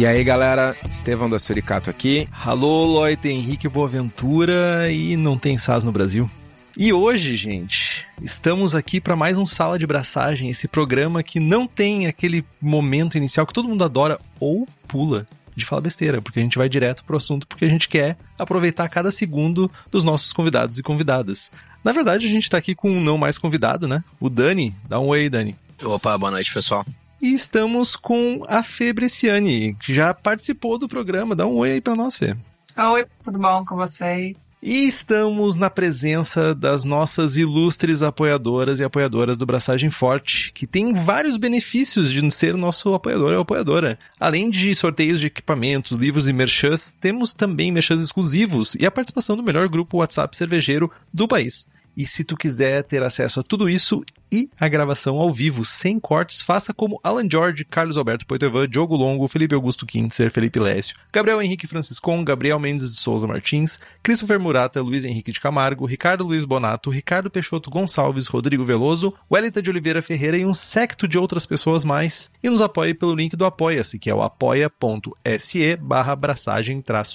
E aí, galera, Estevão da Suricato aqui. Alô, Loite, Henrique Boaventura e não tem SAS no Brasil. E hoje, gente, estamos aqui para mais um Sala de Braçagem, esse programa que não tem aquele momento inicial que todo mundo adora ou pula de falar besteira, porque a gente vai direto pro assunto porque a gente quer aproveitar cada segundo dos nossos convidados e convidadas. Na verdade, a gente tá aqui com um não mais convidado, né? O Dani. Dá um oi, Dani. Opa, boa noite, pessoal. E estamos com a Fê Bresciani, que já participou do programa. Dá um oi aí pra nós, Fê. Oi, tudo bom com vocês? E estamos na presença das nossas ilustres apoiadoras e apoiadoras do Braçagem Forte, que tem vários benefícios de ser nosso apoiador ou apoiadora. Além de sorteios de equipamentos, livros e merchans, temos também merchans exclusivos e a participação do melhor grupo WhatsApp cervejeiro do país. E se tu quiser ter acesso a tudo isso e a gravação ao vivo, sem cortes, faça como Alan George, Carlos Alberto Poitevin, Diogo Longo, Felipe Augusto Kintzer, Felipe Lécio, Gabriel Henrique Franciscon, Gabriel Mendes de Souza Martins, Christopher Murata, Luiz Henrique de Camargo, Ricardo Luiz Bonato, Ricardo Peixoto Gonçalves, Rodrigo Veloso, Wellington de Oliveira Ferreira e um secto de outras pessoas mais. E nos apoie pelo link do Apoia-se, que é o apoia.se barra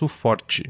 forte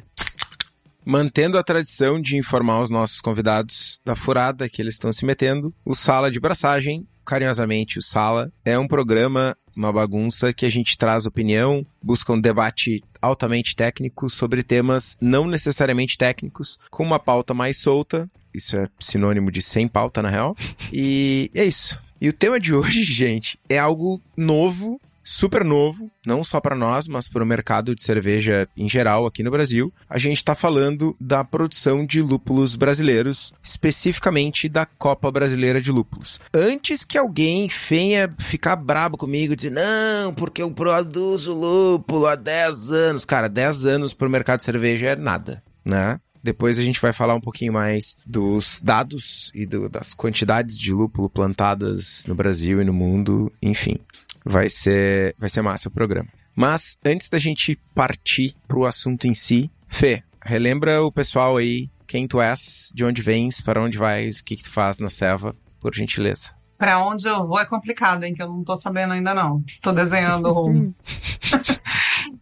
Mantendo a tradição de informar os nossos convidados da furada que eles estão se metendo, o Sala de Braçagem, carinhosamente o Sala, é um programa, uma bagunça que a gente traz opinião, busca um debate altamente técnico sobre temas não necessariamente técnicos, com uma pauta mais solta. Isso é sinônimo de sem pauta, na real. E é isso. E o tema de hoje, gente, é algo novo super novo, não só para nós, mas para o mercado de cerveja em geral aqui no Brasil. A gente está falando da produção de lúpulos brasileiros, especificamente da Copa Brasileira de Lúpulos. Antes que alguém venha ficar brabo comigo e dizer, não, porque eu produzo lúpulo há 10 anos. Cara, 10 anos para o mercado de cerveja é nada, né? Depois a gente vai falar um pouquinho mais dos dados e do, das quantidades de lúpulo plantadas no Brasil e no mundo, enfim vai ser, vai ser massa o programa. Mas antes da gente partir pro assunto em si, Fê, relembra o pessoal aí quem tu és, de onde vens, para onde vais, o que, que tu faz na selva, por gentileza. Para onde eu vou é complicado, hein? Que eu não tô sabendo ainda não. Tô desenhando o rumo.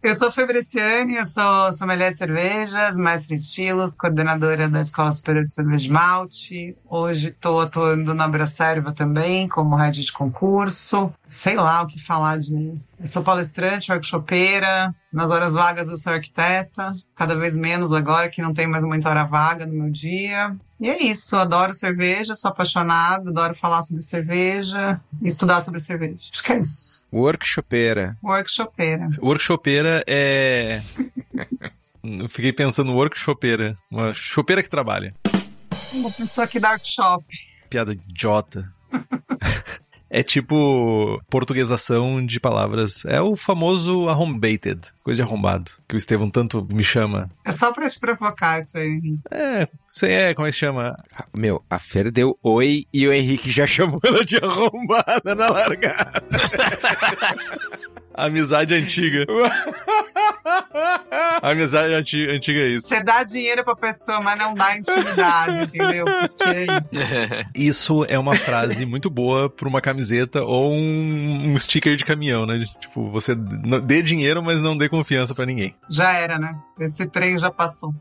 eu sou Febriciane, eu sou sommelier de cervejas, mestre em estilos, coordenadora da Escola Superior de Cerveja de Malte. Hoje estou atuando na Bracerva também, como head de concurso. Sei lá o que falar de mim. Eu sou palestrante, workshopeira. Nas horas vagas eu sou arquiteta. Cada vez menos agora, que não tem mais muita hora vaga no meu dia. E é isso, adoro cerveja, sou apaixonada, adoro falar sobre cerveja e estudar sobre cerveja. Acho que é isso. Workshopeira. Workshopeira. Workshopeira é. Eu fiquei pensando workshopeira. Uma chopeira que trabalha. Uma pessoa que dá workshop. Piada idiota. é tipo portuguesação de palavras. É o famoso arrombated, coisa de arrombado, que o Estevão tanto me chama. É só pra te provocar isso aí. É, isso aí é, como é que chama? Meu, a Fer deu oi e o Henrique já chamou ela de arrombada na largada. Amizade antiga. Amizade antiga, antiga é isso. Você dá dinheiro pra pessoa, mas não dá intimidade, entendeu? Porque é isso. Isso é uma frase muito boa pra uma camiseta ou um, um sticker de caminhão, né? Tipo, você dê dinheiro, mas não dê confiança para ninguém. Já era, né? Esse trem já passou.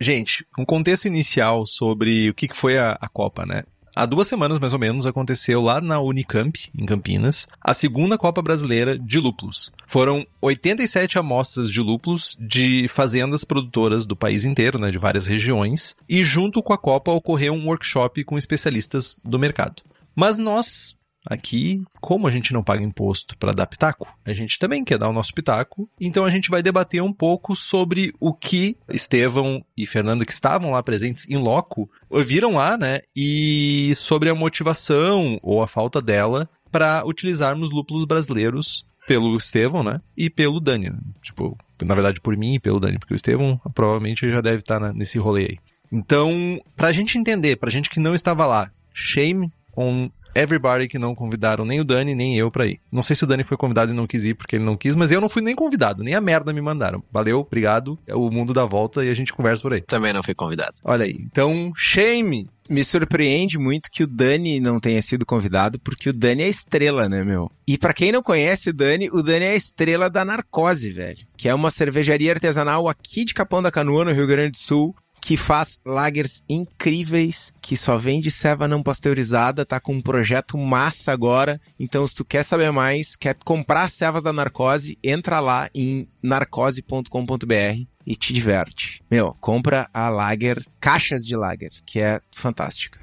Gente, um contexto inicial sobre o que foi a, a Copa, né? Há duas semanas mais ou menos, aconteceu lá na Unicamp, em Campinas, a segunda Copa Brasileira de Lúpulos. Foram 87 amostras de lúpulos de fazendas produtoras do país inteiro, né, de várias regiões, e junto com a Copa ocorreu um workshop com especialistas do mercado. Mas nós Aqui, como a gente não paga imposto para dar pitaco, a gente também quer dar o nosso pitaco. Então a gente vai debater um pouco sobre o que Estevão e Fernanda, que estavam lá presentes em loco, viram lá, né? E sobre a motivação ou a falta dela para utilizarmos lúpulos brasileiros pelo Estevão, né? E pelo Dani. Né? Tipo, na verdade, por mim e pelo Dani, porque o Estevão provavelmente já deve estar tá nesse rolê aí. Então, pra gente entender, pra gente que não estava lá, shame on everybody que não convidaram nem o Dani, nem eu pra ir. Não sei se o Dani foi convidado e não quis ir porque ele não quis, mas eu não fui nem convidado, nem a merda me mandaram. Valeu, obrigado. É o mundo da volta e a gente conversa por aí. Também não fui convidado. Olha aí. Então, shame. Me surpreende muito que o Dani não tenha sido convidado, porque o Dani é estrela, né, meu? E para quem não conhece o Dani, o Dani é a estrela da Narcose, velho. Que é uma cervejaria artesanal aqui de Capão da Canoa, no Rio Grande do Sul, que faz lagers incríveis, que só vende ceva não pasteurizada, tá com um projeto massa agora. Então, se tu quer saber mais, quer comprar cevas da Narcose, entra lá em narcose.com.br e te diverte. Meu, compra a lager, caixas de lager, que é fantástica.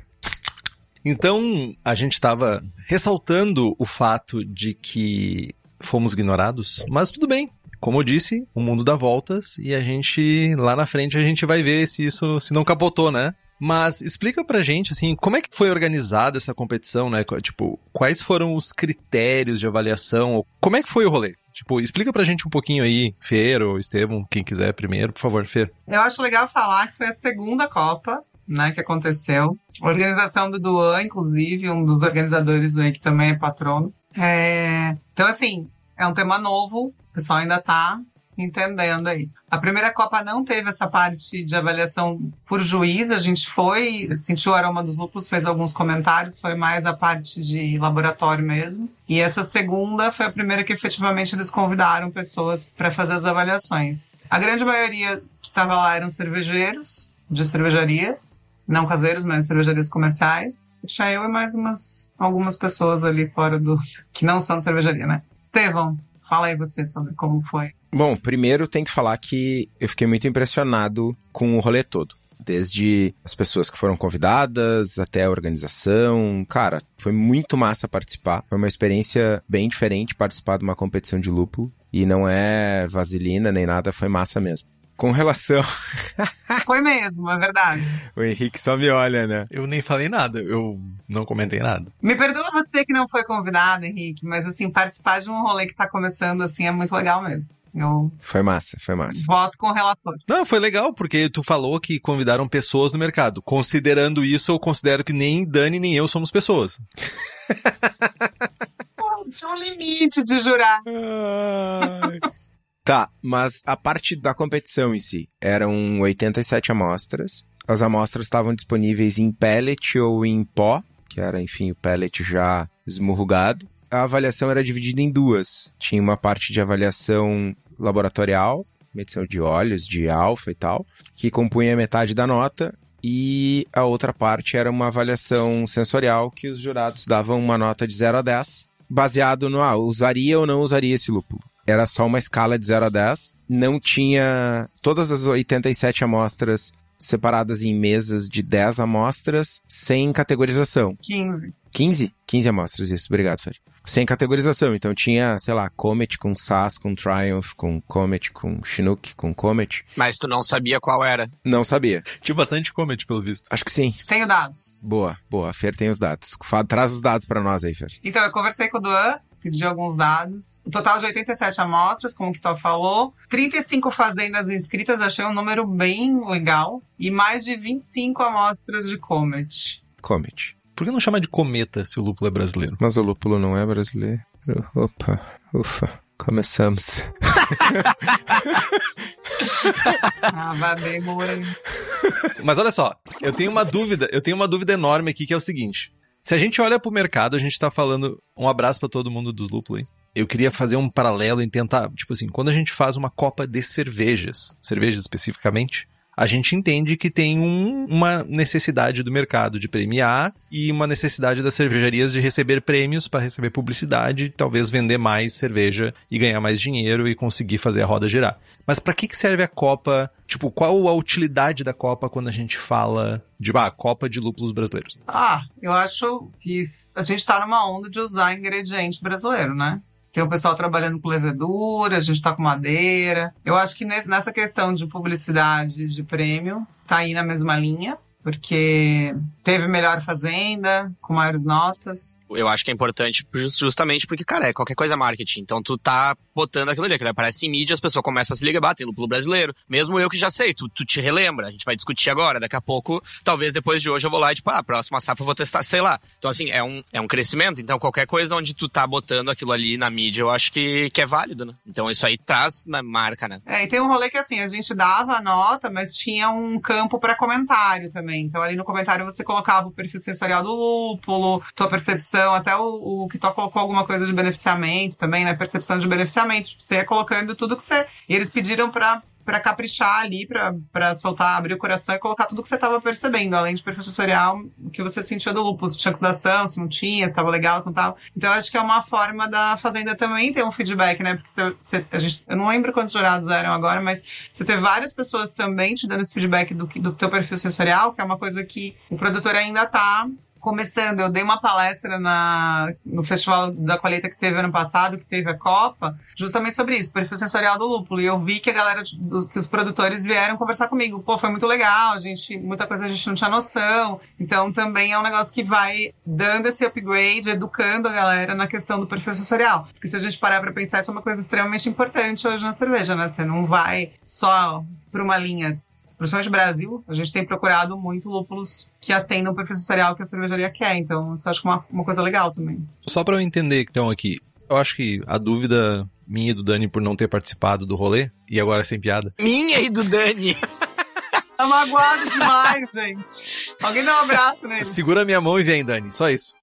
Então, a gente estava ressaltando o fato de que fomos ignorados, mas tudo bem, como eu disse, o mundo dá voltas e a gente, lá na frente, a gente vai ver se isso se não capotou, né? Mas explica pra gente, assim, como é que foi organizada essa competição, né? Tipo, quais foram os critérios de avaliação? Como é que foi o rolê? Tipo, explica pra gente um pouquinho aí, Fer ou Estevam, quem quiser primeiro, por favor, Fer. Eu acho legal falar que foi a segunda Copa, né, que aconteceu. A organização do Duan, inclusive, um dos organizadores aí que também é patrono. É... Então, assim, é um tema novo, o pessoal ainda está entendendo aí. A primeira Copa não teve essa parte de avaliação por juiz, a gente foi, sentiu o aroma dos lúpulos, fez alguns comentários, foi mais a parte de laboratório mesmo. E essa segunda foi a primeira que efetivamente eles convidaram pessoas para fazer as avaliações. A grande maioria que estava lá eram cervejeiros, de cervejarias, não caseiros, mas cervejarias comerciais. Tinha eu e mais umas algumas pessoas ali fora do que não são de cervejaria, né? Estevão, Fala aí você sobre como foi. Bom, primeiro tem que falar que eu fiquei muito impressionado com o rolê todo. Desde as pessoas que foram convidadas até a organização. Cara, foi muito massa participar. Foi uma experiência bem diferente participar de uma competição de lúpulo. E não é vaselina nem nada, foi massa mesmo. Com relação. Foi mesmo, é verdade. O Henrique só me olha, né? Eu nem falei nada, eu não comentei nada. Me perdoa você que não foi convidado, Henrique, mas assim, participar de um rolê que tá começando assim é muito legal mesmo. Eu foi massa, foi massa. Voto com o relator. Não, foi legal, porque tu falou que convidaram pessoas no mercado. Considerando isso, eu considero que nem Dani nem eu somos pessoas. Tinha um limite de jurar. Tá, mas a parte da competição em si eram 87 amostras. As amostras estavam disponíveis em pellet ou em pó, que era, enfim, o pellet já esmurrugado. A avaliação era dividida em duas. Tinha uma parte de avaliação laboratorial, medição de óleos, de alfa e tal, que compunha metade da nota, e a outra parte era uma avaliação sensorial que os jurados davam uma nota de 0 a 10, baseado no ah, usaria ou não usaria esse lúpulo era só uma escala de 0 a 10. Não tinha todas as 87 amostras separadas em mesas de 10 amostras sem categorização. 15. 15? 15 amostras, isso. Obrigado, Fer. Sem categorização. Então tinha, sei lá, Comet com SAS, com Triumph, com Comet, com Chinook, com Comet. Mas tu não sabia qual era? Não sabia. Tinha bastante Comet, pelo visto. Acho que sim. Tenho dados. Boa, boa. A Fer tem os dados. Traz os dados para nós aí, Fer. Então, eu conversei com o Duan, pedi alguns dados. O total de 87 amostras, como o Kitó falou. 35 fazendas inscritas, achei um número bem legal. E mais de 25 amostras de Comet. Comet. Por que não chama de cometa se o lúpulo é brasileiro? Mas o lúpulo não é brasileiro. Opa, ufa. Começamos. ah, vai Mas olha só, eu tenho uma dúvida, eu tenho uma dúvida enorme aqui que é o seguinte. Se a gente olha pro mercado, a gente tá falando. Um abraço para todo mundo dos hein? Eu queria fazer um paralelo e tentar, tipo assim, quando a gente faz uma copa de cervejas, cervejas especificamente, a gente entende que tem um, uma necessidade do mercado de premiar e uma necessidade das cervejarias de receber prêmios para receber publicidade, talvez vender mais cerveja e ganhar mais dinheiro e conseguir fazer a roda girar. Mas para que, que serve a Copa? Tipo, qual a utilidade da Copa quando a gente fala de ah, Copa de lúpulos brasileiros? Ah, eu acho que a gente tá numa onda de usar ingrediente brasileiro, né? Tem o pessoal trabalhando com levedura, a gente está com madeira. Eu acho que nessa questão de publicidade de prêmio, tá aí na mesma linha porque teve melhor fazenda, com maiores notas. Eu acho que é importante justamente porque, cara, é qualquer coisa marketing. Então tu tá botando aquilo ali, que aparece em mídia, as pessoas começam a se ligar, tem lúpulo brasileiro. Mesmo eu que já sei, tu, tu te relembra, a gente vai discutir agora. Daqui a pouco, talvez depois de hoje eu vou lá e tipo, ah, a próxima safra eu vou testar, sei lá. Então assim, é um, é um crescimento. Então qualquer coisa onde tu tá botando aquilo ali na mídia, eu acho que, que é válido, né? Então isso aí traz na marca, né? É, e tem um rolê que assim, a gente dava a nota, mas tinha um campo para comentário também também. Então, ali no comentário você colocava o perfil sensorial do lúpulo, tua percepção, até o, que tu colocou alguma coisa de beneficiamento também, né? Percepção de beneficiamento. Tipo, você ia colocando tudo que você. E eles pediram para para caprichar ali, para soltar, abrir o coração e colocar tudo que você estava percebendo, além de perfil sensorial, o que você sentia do lúpulo, se tinha oxidação, se não tinha, se estava legal, se não estava. Então, acho que é uma forma da Fazenda também ter um feedback, né? Porque você, você, a gente, eu não lembro quantos jurados eram agora, mas você ter várias pessoas também te dando esse feedback do, do teu perfil sensorial, que é uma coisa que o produtor ainda está começando, eu dei uma palestra na, no Festival da Colheita que teve ano passado, que teve a Copa, justamente sobre isso, perfil sensorial do lúpulo. E eu vi que a galera, que os produtores vieram conversar comigo. Pô, foi muito legal, a gente, muita coisa a gente não tinha noção. Então também é um negócio que vai dando esse upgrade, educando a galera na questão do perfil sensorial. Porque se a gente parar pra pensar, isso é uma coisa extremamente importante hoje na cerveja, né? Você não vai só para uma linha principalmente no Brasil, a gente tem procurado muito lúpulos que atendam o perfil sensorial que a cervejaria quer. Então, isso acho que é uma, uma coisa legal também. Só para eu entender, então, aqui, eu acho que a dúvida minha e do Dani por não ter participado do rolê, e agora sem piada. Minha e do Dani! Tá magoado demais, gente. Alguém dá um abraço nele. Segura minha mão e vem, Dani. Só isso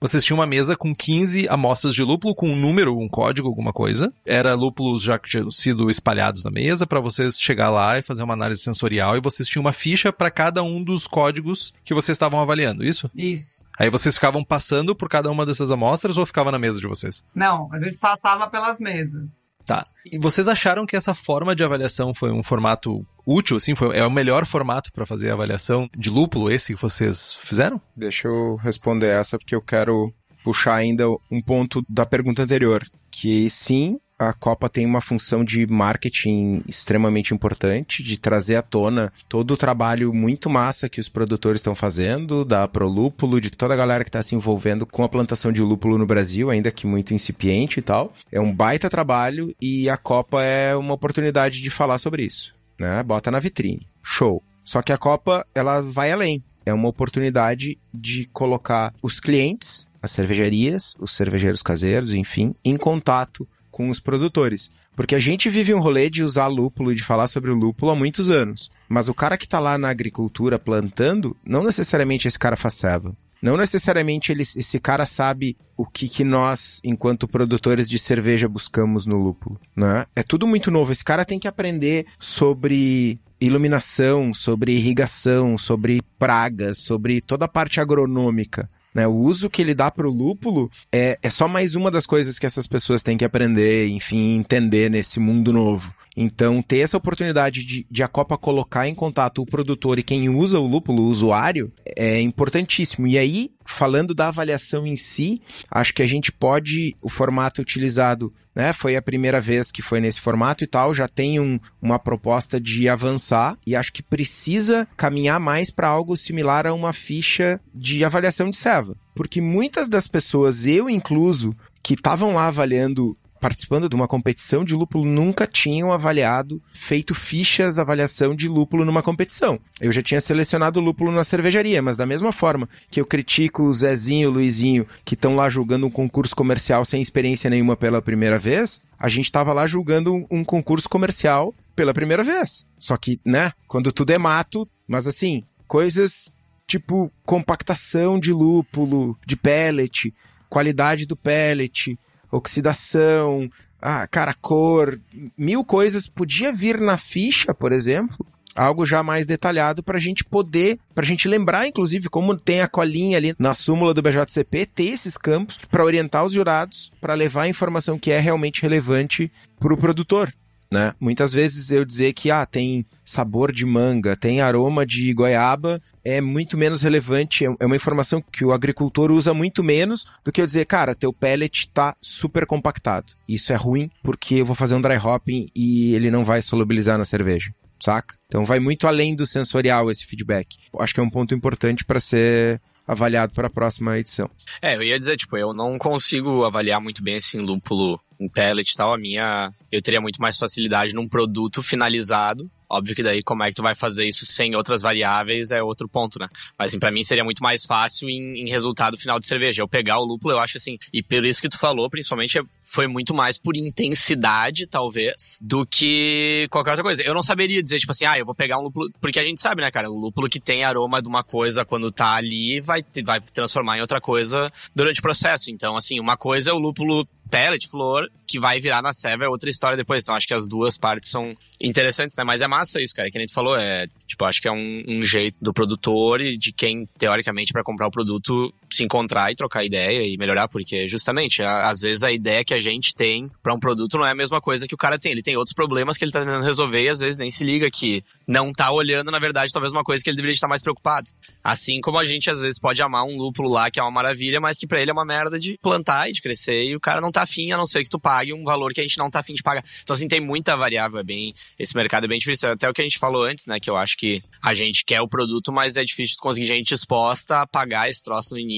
vocês tinham uma mesa com 15 amostras de lúpulo, com um número, um código, alguma coisa. Era lúpulos já que tinham sido espalhados na mesa para vocês chegar lá e fazer uma análise sensorial e vocês tinham uma ficha para cada um dos códigos que vocês estavam avaliando, isso? Isso. Aí vocês ficavam passando por cada uma dessas amostras ou ficava na mesa de vocês? Não, a gente passava pelas mesas. Tá. E vocês acharam que essa forma de avaliação foi um formato útil, assim? Foi, é o melhor formato para fazer a avaliação de lúpulo, esse que vocês fizeram? Deixa eu responder essa, porque eu quero puxar ainda um ponto da pergunta anterior. Que sim, a Copa tem uma função de marketing extremamente importante, de trazer à tona todo o trabalho muito massa que os produtores estão fazendo, da Prolúpulo, de toda a galera que está se envolvendo com a plantação de lúpulo no Brasil, ainda que muito incipiente e tal. É um baita trabalho e a Copa é uma oportunidade de falar sobre isso, né? Bota na vitrine. Show. Só que a Copa, ela vai além. É uma oportunidade de colocar os clientes, as cervejarias, os cervejeiros caseiros, enfim, em contato com os produtores. Porque a gente vive um rolê de usar lúpulo e de falar sobre o lúpulo há muitos anos. Mas o cara que está lá na agricultura plantando, não necessariamente esse cara faz ceva. Não necessariamente ele, esse cara sabe o que, que nós, enquanto produtores de cerveja, buscamos no lúpulo. Né? É tudo muito novo. Esse cara tem que aprender sobre iluminação, sobre irrigação, sobre pragas, sobre toda a parte agronômica. Né? O uso que ele dá para o lúpulo é, é só mais uma das coisas que essas pessoas têm que aprender, enfim, entender nesse mundo novo. Então, ter essa oportunidade de, de, a Copa colocar em contato o produtor e quem usa o lúpulo, o usuário, é importantíssimo. E aí, falando da avaliação em si, acho que a gente pode, o formato utilizado, né? Foi a primeira vez que foi nesse formato e tal, já tem um, uma proposta de avançar e acho que precisa caminhar mais para algo similar a uma ficha de avaliação de serva. Porque muitas das pessoas, eu incluso, que estavam lá avaliando participando de uma competição de lúpulo nunca tinham avaliado, feito fichas avaliação de lúpulo numa competição. Eu já tinha selecionado lúpulo na cervejaria, mas da mesma forma que eu critico o Zezinho o Luizinho que estão lá julgando um concurso comercial sem experiência nenhuma pela primeira vez, a gente estava lá julgando um, um concurso comercial pela primeira vez. Só que, né, quando tudo é mato, mas assim, coisas tipo compactação de lúpulo, de pellet, qualidade do pellet, oxidação, ah, cara, cor, mil coisas podia vir na ficha, por exemplo, algo já mais detalhado para a gente poder, para a gente lembrar, inclusive, como tem a colinha ali na súmula do BJCP, ter esses campos para orientar os jurados, para levar a informação que é realmente relevante para o produtor. Né? Muitas vezes eu dizer que ah, tem sabor de manga, tem aroma de goiaba, é muito menos relevante, é, é uma informação que o agricultor usa muito menos do que eu dizer, cara, teu pellet tá super compactado. Isso é ruim porque eu vou fazer um dry hopping e ele não vai solubilizar na cerveja saca? Então vai muito além do sensorial esse feedback. Acho que é um ponto importante para ser avaliado para a próxima edição. É, eu ia dizer, tipo, eu não consigo avaliar muito bem assim lúpulo em pellet e tal. A minha, eu teria muito mais facilidade num produto finalizado Óbvio que daí como é que tu vai fazer isso sem outras variáveis é outro ponto, né? Mas assim, pra mim seria muito mais fácil em, em, resultado final de cerveja. Eu pegar o lúpulo, eu acho assim, e pelo isso que tu falou, principalmente foi muito mais por intensidade, talvez, do que qualquer outra coisa. Eu não saberia dizer, tipo assim, ah, eu vou pegar um lúpulo. Porque a gente sabe, né, cara? O lúpulo que tem aroma de uma coisa quando tá ali vai, vai transformar em outra coisa durante o processo. Então, assim, uma coisa é o lúpulo pellet, flor, que vai virar na serva é outra história depois. Então acho que as duas partes são interessantes, né? Mas é massa isso, cara. Que a gente falou, é, tipo, acho que é um, um jeito do produtor e de quem, teoricamente, para comprar o produto, se encontrar e trocar ideia e melhorar, porque justamente, às vezes a ideia que a gente tem para um produto não é a mesma coisa que o cara tem. Ele tem outros problemas que ele tá tentando resolver e às vezes nem se liga que não tá olhando, na verdade, talvez uma coisa que ele deveria estar mais preocupado. Assim como a gente às vezes pode amar um lúpulo lá que é uma maravilha, mas que para ele é uma merda de plantar e de crescer e o cara não tá afim, a não ser que tu pague um valor que a gente não tá afim de pagar. Então assim, tem muita variável, é bem, esse mercado é bem difícil. Até o que a gente falou antes, né, que eu acho que a gente quer o produto, mas é difícil conseguir gente disposta a pagar esse troço no início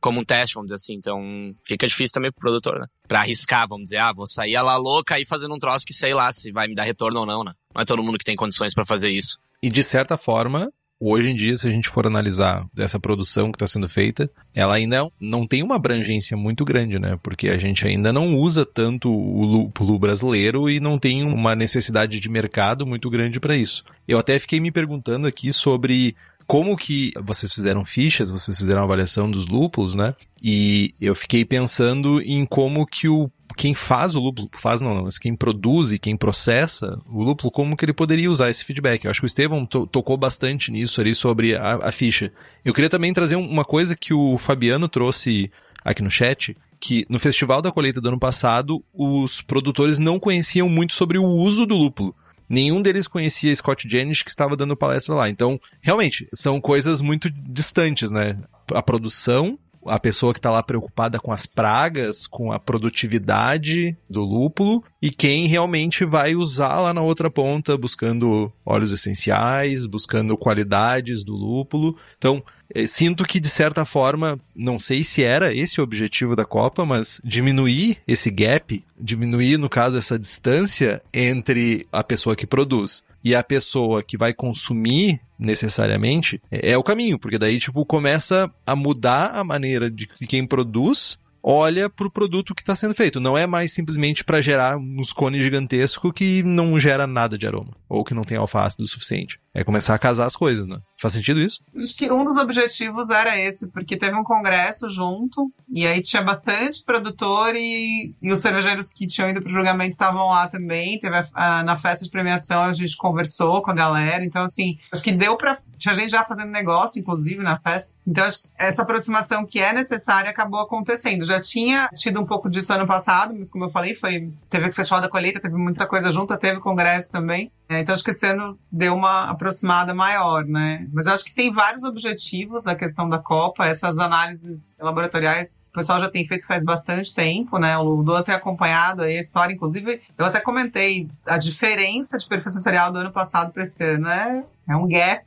como um teste, vamos dizer assim. Então, fica difícil também pro produtor, né? Pra arriscar, vamos dizer, ah, vou sair lá louca aí fazendo um troço que sei lá se vai me dar retorno ou não, né? Não é todo mundo que tem condições para fazer isso. E de certa forma, hoje em dia, se a gente for analisar essa produção que está sendo feita, ela ainda não tem uma abrangência muito grande, né? Porque a gente ainda não usa tanto o lúpulo brasileiro e não tem uma necessidade de mercado muito grande para isso. Eu até fiquei me perguntando aqui sobre como que vocês fizeram fichas, vocês fizeram avaliação dos lúpulos, né? E eu fiquei pensando em como que o quem faz o lúpulo, faz não, não, mas quem produz e quem processa o lúpulo, como que ele poderia usar esse feedback. Eu acho que o Estevão to tocou bastante nisso ali sobre a, a ficha. Eu queria também trazer uma coisa que o Fabiano trouxe aqui no chat, que no Festival da Colheita do ano passado, os produtores não conheciam muito sobre o uso do lúpulo. Nenhum deles conhecia Scott Jennings que estava dando palestra lá. Então, realmente, são coisas muito distantes, né? A produção a pessoa que está lá preocupada com as pragas, com a produtividade do lúpulo, e quem realmente vai usar lá na outra ponta, buscando óleos essenciais, buscando qualidades do lúpulo. Então, eh, sinto que de certa forma, não sei se era esse o objetivo da Copa, mas diminuir esse gap, diminuir, no caso, essa distância entre a pessoa que produz e a pessoa que vai consumir necessariamente é, é o caminho, porque daí, tipo, começa a mudar a maneira de quem produz olha para o produto que está sendo feito. Não é mais simplesmente para gerar uns cones gigantescos que não gera nada de aroma, ou que não tem alfa-ácido o suficiente. É começar a casar as coisas, né? Faz sentido isso? Acho que um dos objetivos era esse, porque teve um congresso junto, e aí tinha bastante produtor e, e os cervejeiros que tinham ido pro julgamento estavam lá também. Teve a, a, na festa de premiação a gente conversou com a galera, então assim, acho que deu para tinha gente já fazendo negócio, inclusive, na festa. Então, acho essa aproximação que é necessária acabou acontecendo. Já tinha tido um pouco disso ano passado, mas como eu falei, foi teve o Festival da Colheita, teve muita coisa junto, teve congresso também. É, então, acho que esse ano deu uma aproximada maior, né? Mas acho que tem vários objetivos a questão da Copa. Essas análises laboratoriais, o pessoal já tem feito faz bastante tempo, né? O Ludo tem acompanhado aí a história. Inclusive, eu até comentei a diferença de perfil sensorial do ano passado para esse ano, né? É um gap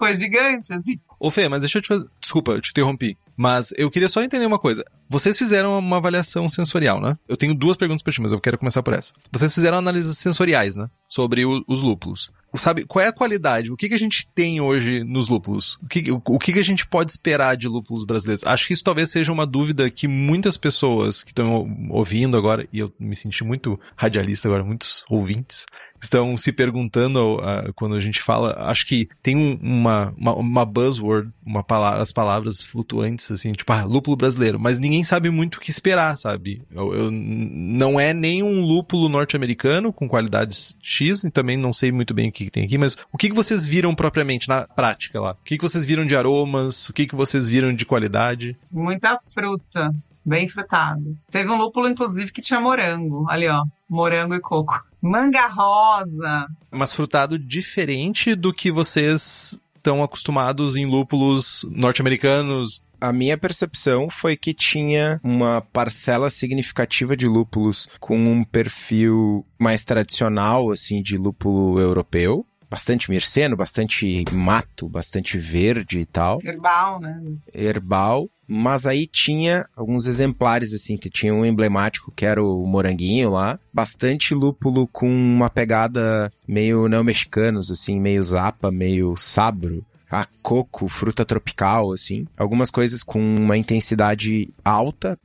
foi gigante, assim. Ô Fê, mas deixa eu te fazer. Desculpa, eu te interrompi. Mas eu queria só entender uma coisa. Vocês fizeram uma avaliação sensorial, né? Eu tenho duas perguntas pra ti, mas eu quero começar por essa. Vocês fizeram análises sensoriais, né? Sobre o, os lúpulos. Sabe, qual é a qualidade? O que, que a gente tem hoje nos lúpulos? O que, o, o que, que a gente pode esperar de lúpulos brasileiros? Acho que isso talvez seja uma dúvida que muitas pessoas que estão ouvindo agora, e eu me senti muito radialista agora, muitos ouvintes, estão se perguntando uh, quando a gente fala. Acho que tem um, uma, uma, uma, buzzword, uma palavra, as palavras flutuantes, assim, tipo, ah, lúpulo brasileiro, mas ninguém sabe muito o que esperar, sabe? Eu, eu não é nem um lúpulo norte-americano com qualidades X, e também não sei muito bem o que que, tem aqui, mas o que, que vocês viram propriamente na prática lá? O que, que vocês viram de aromas? O que, que vocês viram de qualidade? Muita fruta, bem frutado. Teve um lúpulo, inclusive, que tinha morango. Ali, ó, morango e coco. Manga rosa. Mas frutado diferente do que vocês estão acostumados em lúpulos norte-americanos. A minha percepção foi que tinha uma parcela significativa de lúpulos com um perfil mais tradicional, assim, de lúpulo europeu. Bastante merceno, bastante mato, bastante verde e tal. Herbal, né? Herbal. Mas aí tinha alguns exemplares, assim, que tinha um emblemático que era o moranguinho lá. Bastante lúpulo com uma pegada meio neo-mexicanos, assim, meio zapa, meio sabro a coco, fruta tropical, assim. Algumas coisas com uma intensidade alta,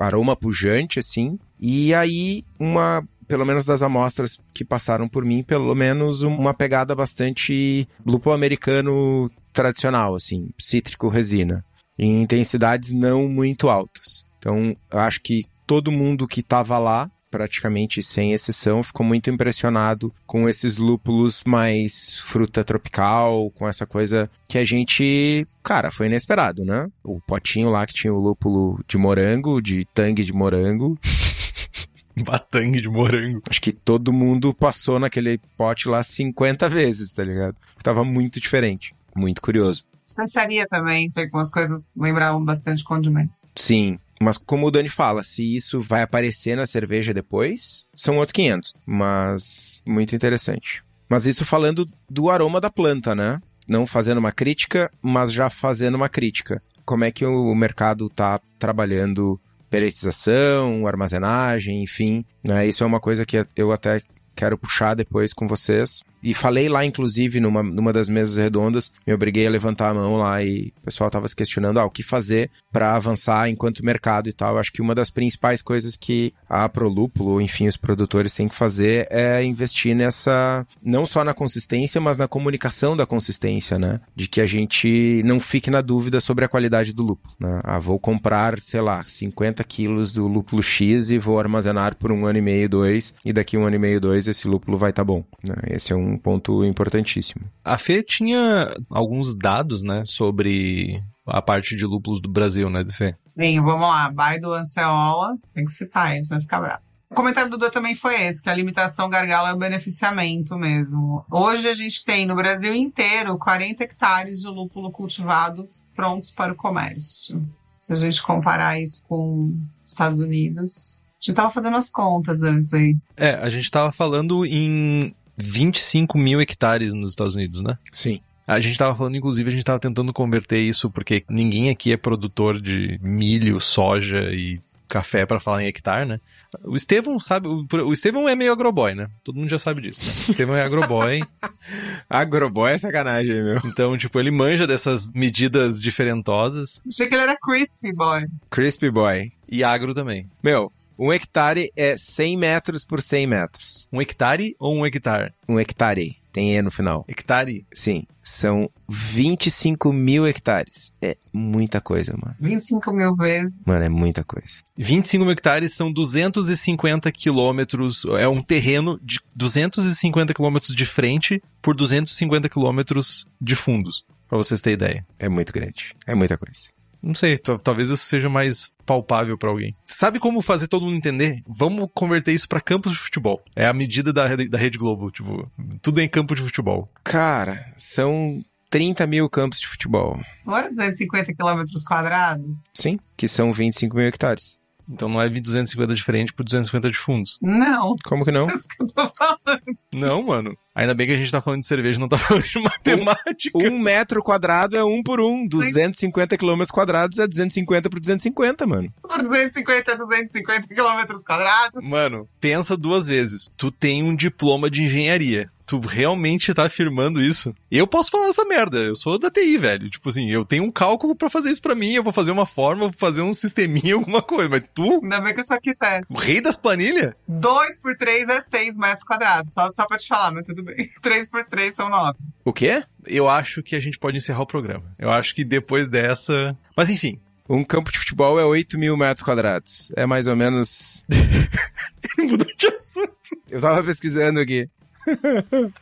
aroma pujante, assim. E aí, uma pelo menos das amostras que passaram por mim, pelo menos uma pegada bastante lúpulo americano tradicional, assim, cítrico resina, em intensidades não muito altas. Então, eu acho que todo mundo que estava lá praticamente sem exceção, ficou muito impressionado com esses lúpulos mais fruta tropical, com essa coisa que a gente, cara, foi inesperado, né? O potinho lá que tinha o lúpulo de morango, de tangue de morango. Batangue de morango. Acho que todo mundo passou naquele pote lá 50 vezes, tá ligado? Tava muito diferente. Muito curioso. Especiaria também, tem algumas coisas que lembravam bastante condimento. Sim, mas como o Dani fala, se isso vai aparecer na cerveja depois, são outros 500. Mas muito interessante. Mas isso falando do aroma da planta, né? Não fazendo uma crítica, mas já fazendo uma crítica. Como é que o mercado tá trabalhando peletização, armazenagem, enfim. Né? Isso é uma coisa que eu até quero puxar depois com vocês. E falei lá, inclusive, numa, numa das mesas redondas, me obriguei a levantar a mão lá e o pessoal estava se questionando ah, o que fazer para avançar enquanto mercado e tal. Eu acho que uma das principais coisas que a Prolúpulo, enfim, os produtores têm que fazer é investir nessa, não só na consistência, mas na comunicação da consistência, né? De que a gente não fique na dúvida sobre a qualidade do lúpulo, né? Ah, vou comprar, sei lá, 50 quilos do lúpulo X e vou armazenar por um ano e meio, dois, e daqui um ano e meio, dois, esse lúpulo vai estar tá bom. Né? Esse é um um ponto importantíssimo. A Fê tinha alguns dados, né, sobre a parte de lúpulos do Brasil, né, Fê? Sim, vamos lá. Vai do Anceola, tem que citar ele, senão ficar bravo. O comentário do Duda também foi esse, que a limitação gargalo é o beneficiamento mesmo. Hoje a gente tem no Brasil inteiro 40 hectares de lúpulo cultivados prontos para o comércio. Se a gente comparar isso com Estados Unidos, a gente tava fazendo as contas antes aí. É, a gente tava falando em 25 mil hectares nos Estados Unidos, né? Sim. A gente estava falando, inclusive, a gente estava tentando converter isso, porque ninguém aqui é produtor de milho, soja e café para falar em hectare, né? O Estevão sabe, o, Estevão é meio agroboy, né? Todo mundo já sabe disso, né? O Estevão é agroboy. agroboy é sacanagem, meu. Então, tipo, ele manja dessas medidas diferentosas. Achei que ele era crispy boy. Crispy boy. E agro também. Meu, um hectare é 100 metros por 100 metros. Um hectare ou um hectare? Um hectare. Tem E no final. Hectare? Sim. São 25 mil hectares. É muita coisa, mano. 25 mil vezes. Mano, é muita coisa. 25 mil hectares são 250 quilômetros. É um terreno de 250 quilômetros de frente por 250 quilômetros de fundos. Pra vocês terem ideia. É muito grande. É muita coisa. Não sei, talvez isso seja mais palpável para alguém. Sabe como fazer todo mundo entender? Vamos converter isso para campos de futebol. É a medida da, da Rede Globo, tipo, tudo em campo de futebol. Cara, são 30 mil campos de futebol. Fora 250 quilômetros quadrados? Sim, que são 25 mil hectares. Então não é 250 diferente por 250 de fundos. Não. Como que não? É isso que eu tô falando. Não, mano. Ainda bem que a gente tá falando de cerveja, não tá falando de matemática. Um, um metro quadrado é um por um. 250 quilômetros quadrados é 250 por 250, mano. Por 250 250 quilômetros quadrados. Mano, pensa duas vezes. Tu tem um diploma de engenharia tu realmente tá afirmando isso? Eu posso falar essa merda, eu sou da TI, velho. Tipo assim, eu tenho um cálculo para fazer isso para mim, eu vou fazer uma forma, vou fazer um sisteminha, alguma coisa, mas tu... Ainda bem que eu sou arquiteto. O rei das planilhas? 2 por 3 é 6 metros quadrados, só, só pra te falar, mas tudo bem. 3 por 3 são 9. O quê? Eu acho que a gente pode encerrar o programa. Eu acho que depois dessa... Mas enfim, um campo de futebol é 8 mil metros quadrados. É mais ou menos. Mudou de assunto. Eu tava pesquisando aqui.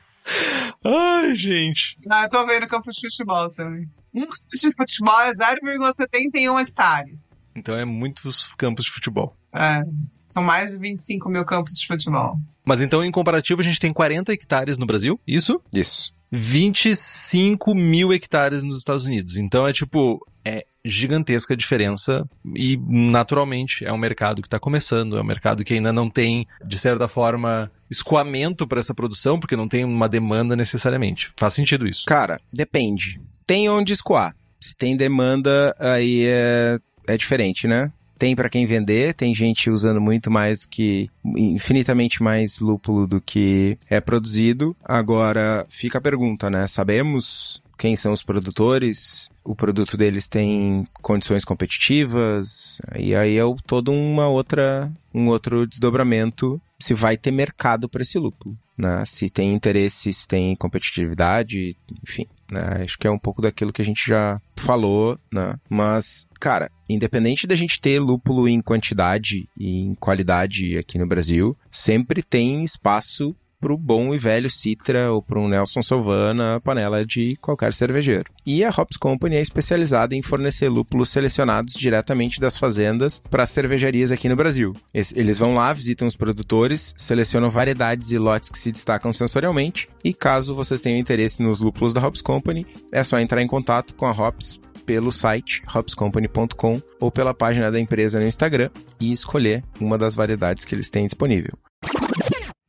Ai, gente. Ah, eu tô vendo campo de futebol também. Um campo de futebol é 0,71 hectares. Então é muitos campos de futebol. É, são mais de 25 mil campos de futebol. Mas então, em comparativo, a gente tem 40 hectares no Brasil, isso? Isso. 25 mil hectares nos Estados Unidos. Então é tipo, é gigantesca diferença e naturalmente é um mercado que está começando, é um mercado que ainda não tem, de certa forma, escoamento para essa produção, porque não tem uma demanda necessariamente. Faz sentido isso? Cara, depende. Tem onde escoar. Se tem demanda, aí é, é diferente, né? tem para quem vender, tem gente usando muito mais que infinitamente mais lúpulo do que é produzido. Agora fica a pergunta, né? Sabemos quem são os produtores? O produto deles tem condições competitivas? E aí é todo uma outra um outro desdobramento se vai ter mercado para esse lúpulo, né? Se tem interesse, se tem competitividade, enfim. Né? Acho que é um pouco daquilo que a gente já falou, né? Mas, cara, independente da gente ter lúpulo em quantidade e em qualidade aqui no Brasil, sempre tem espaço para o bom e velho Citra ou um Nelson Salvana, panela de qualquer cervejeiro. E a Hops Company é especializada em fornecer lúpulos selecionados diretamente das fazendas para as cervejarias aqui no Brasil. Eles vão lá, visitam os produtores, selecionam variedades e lotes que se destacam sensorialmente, e caso vocês tenham interesse nos lúpulos da Hops Company, é só entrar em contato com a Hops pelo site hopscompany.com ou pela página da empresa no Instagram e escolher uma das variedades que eles têm disponível.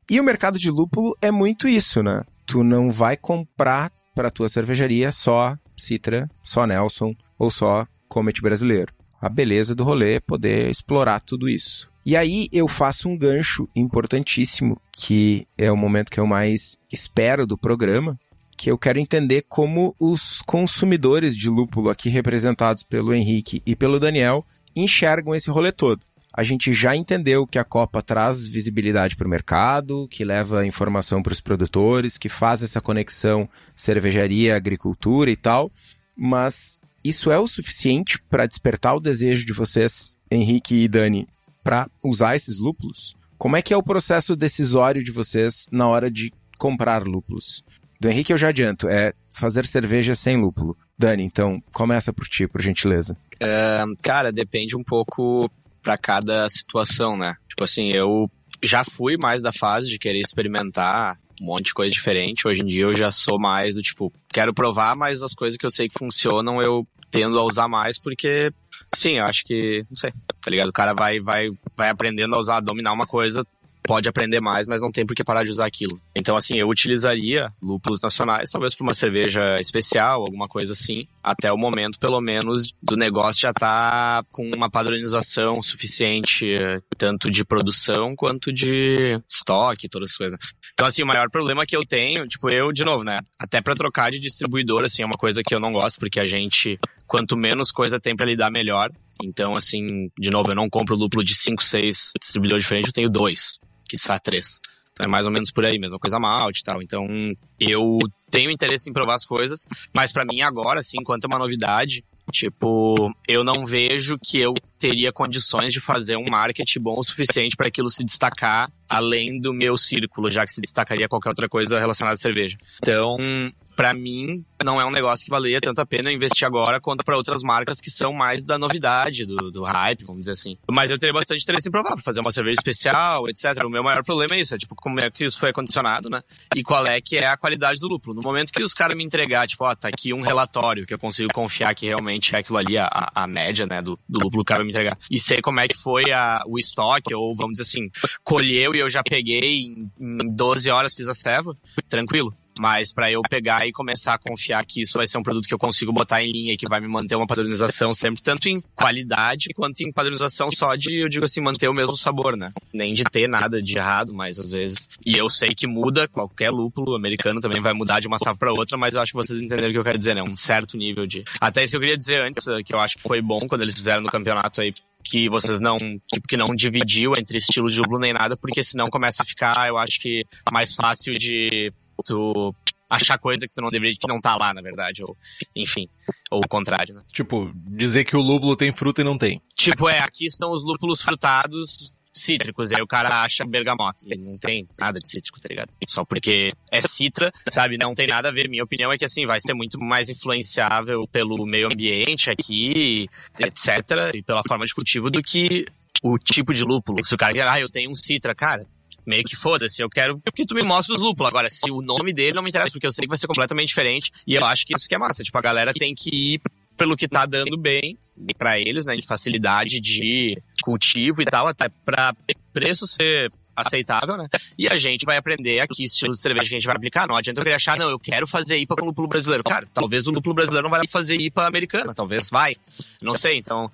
E o mercado de lúpulo é muito isso, né? Tu não vai comprar para tua cervejaria só Citra, só Nelson ou só Comet brasileiro. A beleza do rolê é poder explorar tudo isso. E aí eu faço um gancho importantíssimo, que é o momento que eu mais espero do programa, que eu quero entender como os consumidores de lúpulo aqui representados pelo Henrique e pelo Daniel enxergam esse rolê todo a gente já entendeu que a Copa traz visibilidade para o mercado, que leva informação para os produtores, que faz essa conexão cervejaria, agricultura e tal, mas isso é o suficiente para despertar o desejo de vocês, Henrique e Dani, para usar esses lúpulos? Como é que é o processo decisório de vocês na hora de comprar lúpulos? Do Henrique eu já adianto, é fazer cerveja sem lúpulo. Dani, então, começa por ti, por gentileza. Uh, cara, depende um pouco para cada situação, né? Tipo assim, eu já fui mais da fase de querer experimentar um monte de coisa diferente. Hoje em dia eu já sou mais do tipo, quero provar, mas as coisas que eu sei que funcionam eu tendo a usar mais porque sim, eu acho que, não sei, tá ligado? O cara vai vai vai aprendendo a usar, a dominar uma coisa pode aprender mais, mas não tem por que parar de usar aquilo. Então, assim, eu utilizaria lúpulos nacionais, talvez para uma cerveja especial, alguma coisa assim, até o momento, pelo menos, do negócio já tá com uma padronização suficiente, tanto de produção quanto de estoque, todas as coisas. Então, assim, o maior problema que eu tenho, tipo, eu, de novo, né? Até para trocar de distribuidor, assim, é uma coisa que eu não gosto, porque a gente, quanto menos coisa tem para lidar, melhor. Então, assim, de novo, eu não compro lúpulo de 5, 6 distribuidores diferentes, eu tenho dois quiçá três. Então é mais ou menos por aí, mesma coisa malte e tal. Então eu tenho interesse em provar as coisas, mas para mim agora, assim, enquanto é uma novidade, tipo, eu não vejo que eu teria condições de fazer um marketing bom o suficiente para aquilo se destacar além do meu círculo, já que se destacaria qualquer outra coisa relacionada à cerveja. Então, para mim, não é um negócio que valeria tanto a pena investir agora quanto para outras marcas que são mais da novidade, do, do hype, vamos dizer assim. Mas eu teria bastante interesse em provar, fazer uma cerveja especial, etc. O meu maior problema é isso, é tipo, como é que isso foi acondicionado, né? E qual é que é a qualidade do lúpulo. No momento que os caras me entregar, tipo, ó, tá aqui um relatório que eu consigo confiar que realmente é aquilo ali, a, a média, né, do, do lúpulo o cara vai me entregar. E sei como é que foi a, o estoque, ou vamos dizer assim, colheu e eu já peguei em, em 12 horas, fiz a ceva, tranquilo. Mas para eu pegar e começar a confiar que isso vai ser um produto que eu consigo botar em linha e que vai me manter uma padronização sempre, tanto em qualidade quanto em padronização só de, eu digo assim, manter o mesmo sabor, né? Nem de ter nada de errado, mas às vezes. E eu sei que muda, qualquer lúpulo americano também vai mudar de uma safra para outra, mas eu acho que vocês entenderam o que eu quero dizer, né? Um certo nível de. Até isso que eu queria dizer antes, que eu acho que foi bom quando eles fizeram no campeonato aí que vocês não, tipo, que não dividiu entre estilo de lúpulo nem nada, porque senão começa a ficar, eu acho que mais fácil de tu achar coisa que tu não deveria, que não tá lá, na verdade, ou enfim, ou o contrário, né? Tipo, dizer que o lúpulo tem fruta e não tem. Tipo, é, aqui estão os lúpulos frutados cítricos, e aí o cara acha bergamota. E não tem nada de cítrico, tá ligado? Só porque é citra, sabe? Não tem nada a ver. Minha opinião é que, assim, vai ser muito mais influenciável pelo meio ambiente aqui, etc., e pela forma de cultivo do que o tipo de lúpulo. Se o cara quer, ah, eu tenho um citra, cara, meio que foda-se, eu quero que tu me mostre os lúpulos. Agora, se o nome dele não me interessa, porque eu sei que vai ser completamente diferente, e eu acho que isso que é massa. Tipo, a galera tem que ir pelo que tá dando bem para eles, né, de facilidade de cultivo e tal, até para preço ser aceitável, né? E a gente vai aprender aqui estilos de cerveja que a gente vai aplicar. Não adianta eu querer achar, não, eu quero fazer IPA com lúpulo brasileiro. Cara, talvez o lúpulo brasileiro não vai fazer IPA americana, talvez vai. Não sei, então,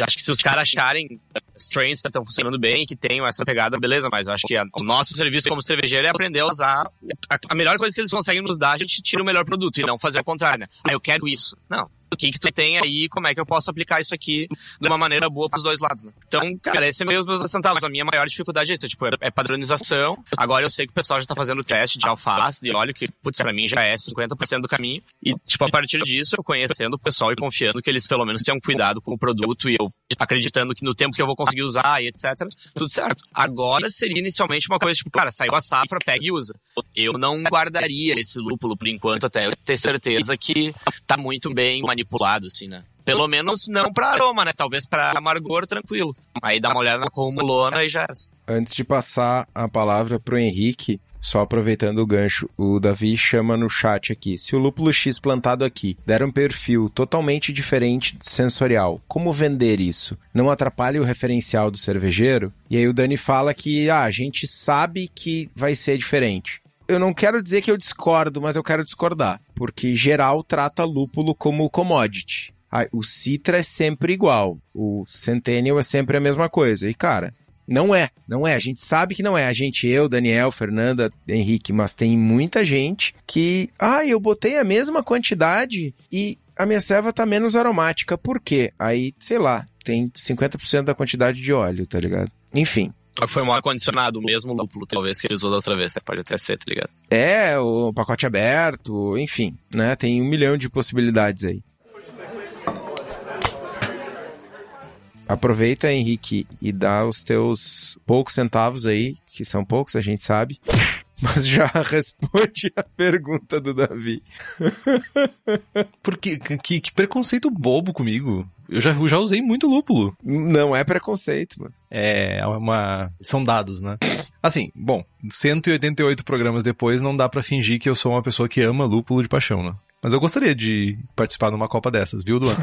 acho que se os caras acharem strains que estão funcionando bem, que tenham essa pegada, beleza, mas eu acho que a, o nosso serviço como cervejeiro é aprender a usar a, a melhor coisa que eles conseguem nos dar, a gente tira o melhor produto e não fazer o contrário, né? Ah, eu quero isso. Não, o que que tu tem aí, como é que eu posso aplicar isso aqui de uma maneira boa pros dois lados, né? Então, cara, esse é meio dos centavos. A minha maior dificuldade é isso, tipo, é padronização. Agora eu sei que o pessoal já tá fazendo teste de alface, de óleo, que, putz, pra mim já é 50% do caminho. E, tipo, a partir disso, eu conhecendo o pessoal e confiando que eles pelo menos tenham cuidado com o produto e eu acreditando que no tempo que eu vou conseguir usar e etc, tudo certo. Agora seria inicialmente uma coisa tipo, cara, saiu a safra, pega e usa. Eu não guardaria esse lúpulo por enquanto até ter certeza que tá muito bem manipulado, assim, né? Pelo menos não para aroma, né? Talvez para amargor, tranquilo. Aí dá uma olhada na columulona e já. Antes de passar a palavra pro Henrique, só aproveitando o gancho, o Davi chama no chat aqui. Se o lúpulo X plantado aqui der um perfil totalmente diferente sensorial, como vender isso? Não atrapalha o referencial do cervejeiro? E aí o Dani fala que ah, a gente sabe que vai ser diferente eu não quero dizer que eu discordo, mas eu quero discordar. Porque geral trata lúpulo como commodity. O Citra é sempre igual. O Centennial é sempre a mesma coisa. E, cara, não é, não é. A gente sabe que não é. A gente, eu, Daniel, Fernanda, Henrique, mas tem muita gente que, ah, eu botei a mesma quantidade e a minha serva tá menos aromática. Por quê? Aí, sei lá, tem 50% da quantidade de óleo, tá ligado? Enfim. Foi mal condicionado, o mesmo lúpulo, talvez, que ele usou da outra vez. Pode até ser, tá ligado? É, o pacote aberto, enfim, né? Tem um milhão de possibilidades aí. Aproveita, Henrique, e dá os teus poucos centavos aí, que são poucos, a gente sabe. Mas já responde a pergunta do Davi. Porque que, que, preconceito bobo comigo. Eu já, já usei muito lúpulo. Não é preconceito, mano. É uma. São dados, né? Assim, bom, 188 programas depois não dá para fingir que eu sou uma pessoa que ama lúpulo de paixão, né? Mas eu gostaria de participar numa Copa dessas, viu, Duan?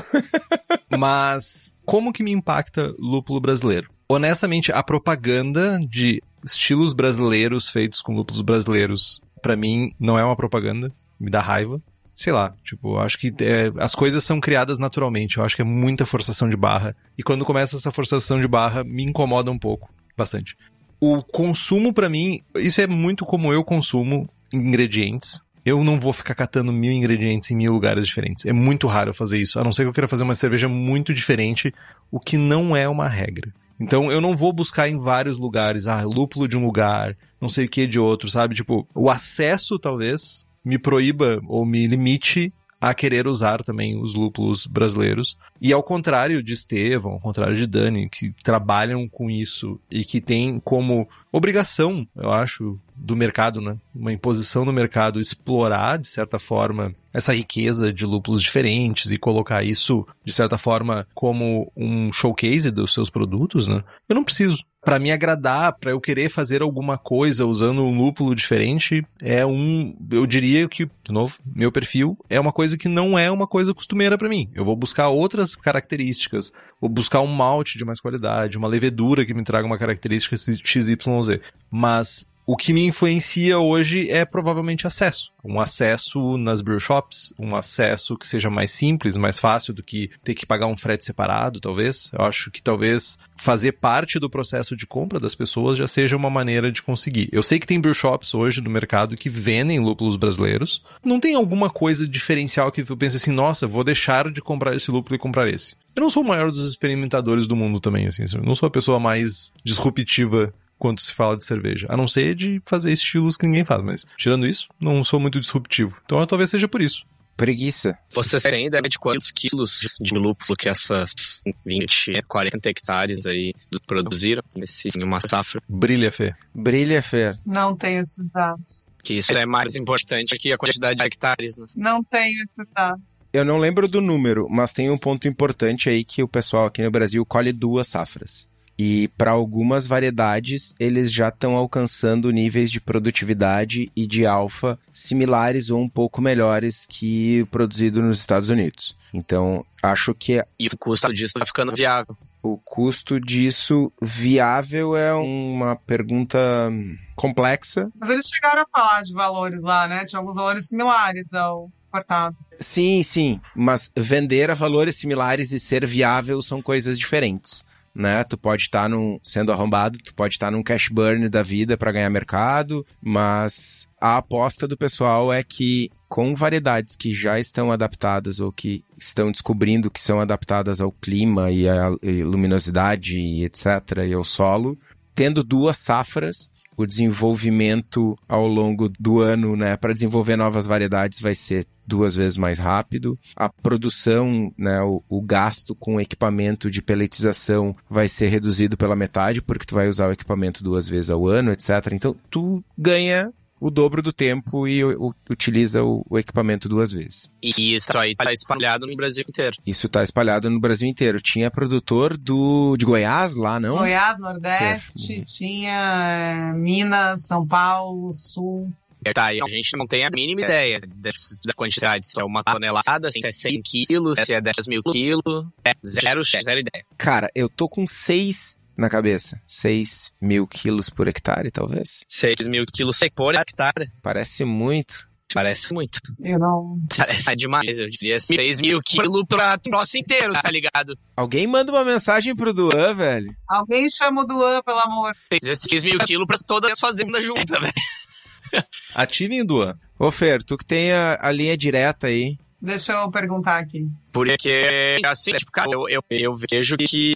Mas como que me impacta lúpulo brasileiro? Honestamente, a propaganda de estilos brasileiros feitos com lúpulos brasileiros, para mim, não é uma propaganda. Me dá raiva. Sei lá, tipo, acho que é, as coisas são criadas naturalmente. Eu acho que é muita forçação de barra. E quando começa essa forçação de barra, me incomoda um pouco. Bastante. O consumo, para mim, isso é muito como eu consumo ingredientes. Eu não vou ficar catando mil ingredientes em mil lugares diferentes. É muito raro fazer isso, a não ser que eu queira fazer uma cerveja muito diferente, o que não é uma regra. Então eu não vou buscar em vários lugares, ah, lúpulo de um lugar, não sei o que de outro, sabe? Tipo, o acesso talvez me proíba ou me limite a querer usar também os lúpulos brasileiros. E ao contrário de Estevão, ao contrário de Dani, que trabalham com isso e que tem como obrigação, eu acho, do mercado, né? Uma imposição no mercado explorar, de certa forma, essa riqueza de lúpulos diferentes e colocar isso, de certa forma, como um showcase dos seus produtos, né? Eu não preciso para me agradar, para eu querer fazer alguma coisa usando um lúpulo diferente, é um, eu diria que, de novo, meu perfil é uma coisa que não é uma coisa costumeira para mim. Eu vou buscar outras características, vou buscar um malte de mais qualidade, uma levedura que me traga uma característica XYZ. Mas o que me influencia hoje é provavelmente acesso. Um acesso nas brew shops, um acesso que seja mais simples, mais fácil do que ter que pagar um frete separado, talvez. Eu acho que talvez fazer parte do processo de compra das pessoas já seja uma maneira de conseguir. Eu sei que tem brew shops hoje no mercado que vendem lúpulos brasileiros. Não tem alguma coisa diferencial que eu pense assim, nossa, vou deixar de comprar esse lúpulo e comprar esse. Eu não sou o maior dos experimentadores do mundo também, assim. Eu não sou a pessoa mais disruptiva quando se fala de cerveja. A não ser de fazer estilos que ninguém faz, mas tirando isso, não sou muito disruptivo. Então talvez seja por isso. Preguiça. Vocês têm ideia de quantos quilos de lúpulo que essas 20, 40 hectares aí produziram nesse, em uma safra? Brilha, Fê. Brilha, Fer. Não tenho esses dados. Que isso é mais importante que a quantidade de hectares, né? Não tenho esses dados. Eu não lembro do número, mas tem um ponto importante aí que o pessoal aqui no Brasil colhe duas safras. E para algumas variedades, eles já estão alcançando níveis de produtividade e de alfa similares ou um pouco melhores que o produzido nos Estados Unidos. Então, acho que E o custo disso tá ficando viável. o custo disso viável é uma pergunta complexa. Mas eles chegaram a falar de valores lá, né? Tinha alguns valores similares ao cortado. Sim, sim, mas vender a valores similares e ser viável são coisas diferentes. Né? Tu pode estar num, sendo arrombado, tu pode estar num cash burn da vida para ganhar mercado, mas a aposta do pessoal é que com variedades que já estão adaptadas ou que estão descobrindo que são adaptadas ao clima e à luminosidade e etc, e ao solo, tendo duas safras, o desenvolvimento ao longo do ano, né, para desenvolver novas variedades vai ser duas vezes mais rápido. A produção, né, o, o, gasto com equipamento de peletização vai ser reduzido pela metade, porque tu vai usar o equipamento duas vezes ao ano, etc. Então, tu ganha o dobro do tempo e o, utiliza o, equipamento duas vezes. E isso aí tá espalhado no Brasil inteiro. Isso tá espalhado no Brasil inteiro. Tinha produtor do de Goiás lá, não? Goiás, Nordeste, é. tinha é, Minas, São Paulo, Sul. Tá, a gente não tem a mínima ideia da quantidade. Se é uma tonelada, se é 100 quilos, se é 10 mil quilos. É zero, zero ideia. Cara, eu tô com 6 na cabeça. 6 mil quilos por hectare, talvez? 6 mil quilos por hectare. Parece muito. Parece muito. Eu não. Parece demais. Eu diria 6 mil quilos pra troço inteiro, tá ligado? Alguém manda uma mensagem pro Duan, velho. Alguém chama o Duan, pelo amor. 6 mil quilos pra todas as fazendas juntas, velho. Ativem Duan. Ô, Fer, tu que tem a, a linha direta aí. Deixa eu perguntar aqui. Porque, assim, tipo, cara, eu, eu, eu vejo que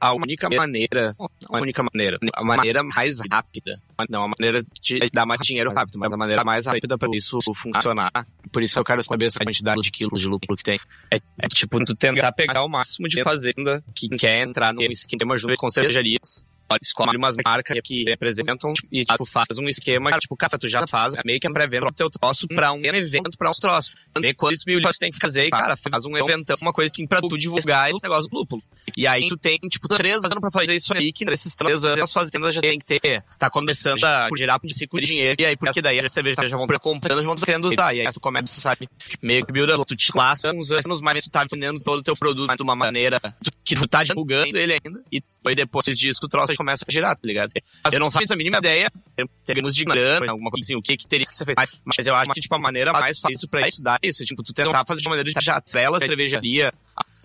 a única maneira, a única maneira, a maneira mais rápida, não, a maneira de dar mais dinheiro rápido, mas a maneira mais rápida para isso funcionar, por isso eu quero saber essa quantidade de quilos de lúpulo que tem, é, é tipo, tu tentar pegar o máximo de fazenda que quer entrar no esquema junto com cervejarias, escolhe umas marcas que representam e, tipo, faz um esquema, tipo, cara, tu já faz meio que a pré-venda pro teu troço pra um evento, pra um troço. Tem quantos mil litros tem que fazer, cara, faz um eventão, uma coisa assim pra tu divulgar esse negócio do lúpulo. E aí tu tem, tipo, três anos pra fazer isso aí, que nesses três anos as fazendas já tem que ter, tá começando a girar um ciclo de dinheiro, e aí porque daí as cervejas já vão comprando, já vão querendo usar, e aí tu começa, sabe, meio que build tu te laça uns anos, mas tu tá vendendo todo o teu produto de uma maneira que tu tá divulgando ele ainda, e depois disso que o começa a girar, tá ligado? Eu não faço a mínima ideia, em termos de grana, alguma coisa assim, o que, que teria que ser feito. Mas eu acho que, tipo, a maneira mais fácil pra estudar isso, tipo, tu tentar fazer de uma maneira de já trela a cervejaria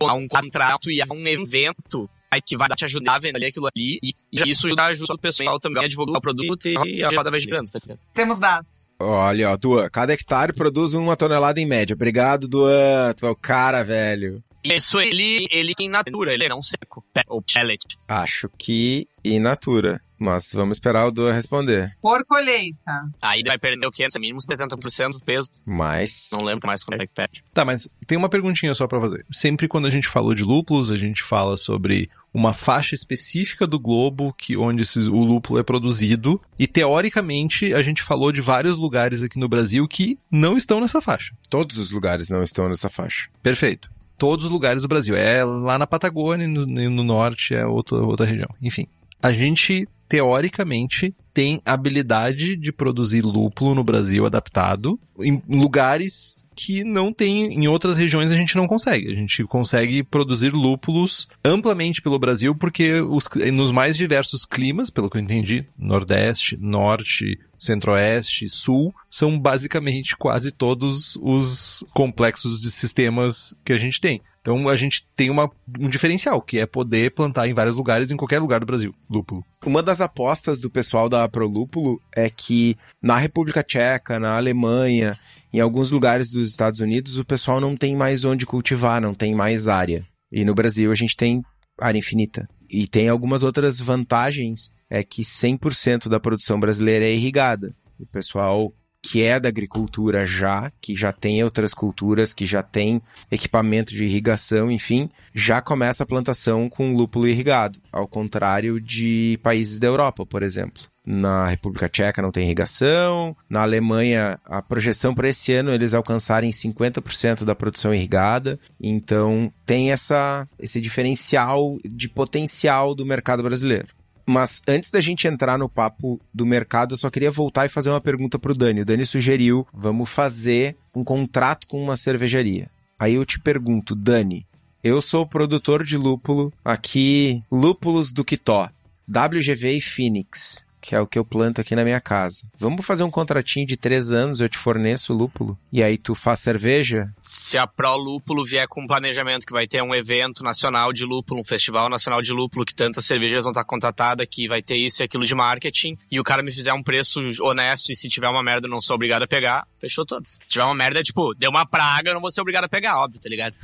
a um contrato e a um evento aí que vai te ajudar a vender aquilo ali e, e isso ajuda, ajuda o pessoal também a divulgar o produto e a roda vai girando, tá ligado? Temos dados. Olha, ó, Duan, cada hectare produz uma tonelada em média. Obrigado, Duan, tu é o cara, velho. Isso ele, ele in natura, ele não seco, ou pellet. Acho que in natura. Mas vamos esperar o Duan responder. Por colheita. Aí vai perder o quê? Mínimo 70% do peso. Mais. Não lembro mais quando é que perde. Tá, mas tem uma perguntinha só pra fazer. Sempre quando a gente falou de lúpulos, a gente fala sobre uma faixa específica do globo que onde esse, o lúpulo é produzido. E teoricamente a gente falou de vários lugares aqui no Brasil que não estão nessa faixa. Todos os lugares não estão nessa faixa. Perfeito. Todos os lugares do Brasil. É lá na Patagônia, no, no norte, é outra, outra região. Enfim. A gente, teoricamente, tem habilidade de produzir lúpulo no Brasil adaptado em lugares que não tem em outras regiões a gente não consegue. A gente consegue produzir lúpulos amplamente pelo Brasil porque os, nos mais diversos climas, pelo que eu entendi, Nordeste, Norte, Centro-Oeste, Sul, são basicamente quase todos os complexos de sistemas que a gente tem. Então a gente tem uma, um diferencial, que é poder plantar em vários lugares, em qualquer lugar do Brasil, lúpulo. Uma das apostas do pessoal da Prolúpulo é que na República Tcheca, na Alemanha, em alguns lugares dos Estados Unidos, o pessoal não tem mais onde cultivar, não tem mais área. E no Brasil a gente tem área infinita. E tem algumas outras vantagens, é que 100% da produção brasileira é irrigada. O pessoal que é da agricultura já, que já tem outras culturas, que já tem equipamento de irrigação, enfim, já começa a plantação com lúpulo irrigado, ao contrário de países da Europa, por exemplo. Na República Tcheca não tem irrigação. Na Alemanha, a projeção para esse ano eles alcançarem 50% da produção irrigada. Então, tem essa, esse diferencial de potencial do mercado brasileiro. Mas antes da gente entrar no papo do mercado, eu só queria voltar e fazer uma pergunta pro Dani. O Dani sugeriu, vamos fazer um contrato com uma cervejaria. Aí eu te pergunto, Dani, eu sou produtor de lúpulo aqui, Lúpulos do Quitó, WGV e Phoenix que é o que eu planto aqui na minha casa. Vamos fazer um contratinho de três anos, eu te forneço lúpulo, e aí tu faz cerveja? Se a Pro Lúpulo vier com um planejamento que vai ter um evento nacional de lúpulo, um festival nacional de lúpulo, que tantas cervejas vão estar contratadas, que vai ter isso e aquilo de marketing, e o cara me fizer um preço honesto, e se tiver uma merda eu não sou obrigado a pegar, fechou todos. Se tiver uma merda, tipo, deu uma praga, eu não vou ser obrigado a pegar, óbvio, tá ligado?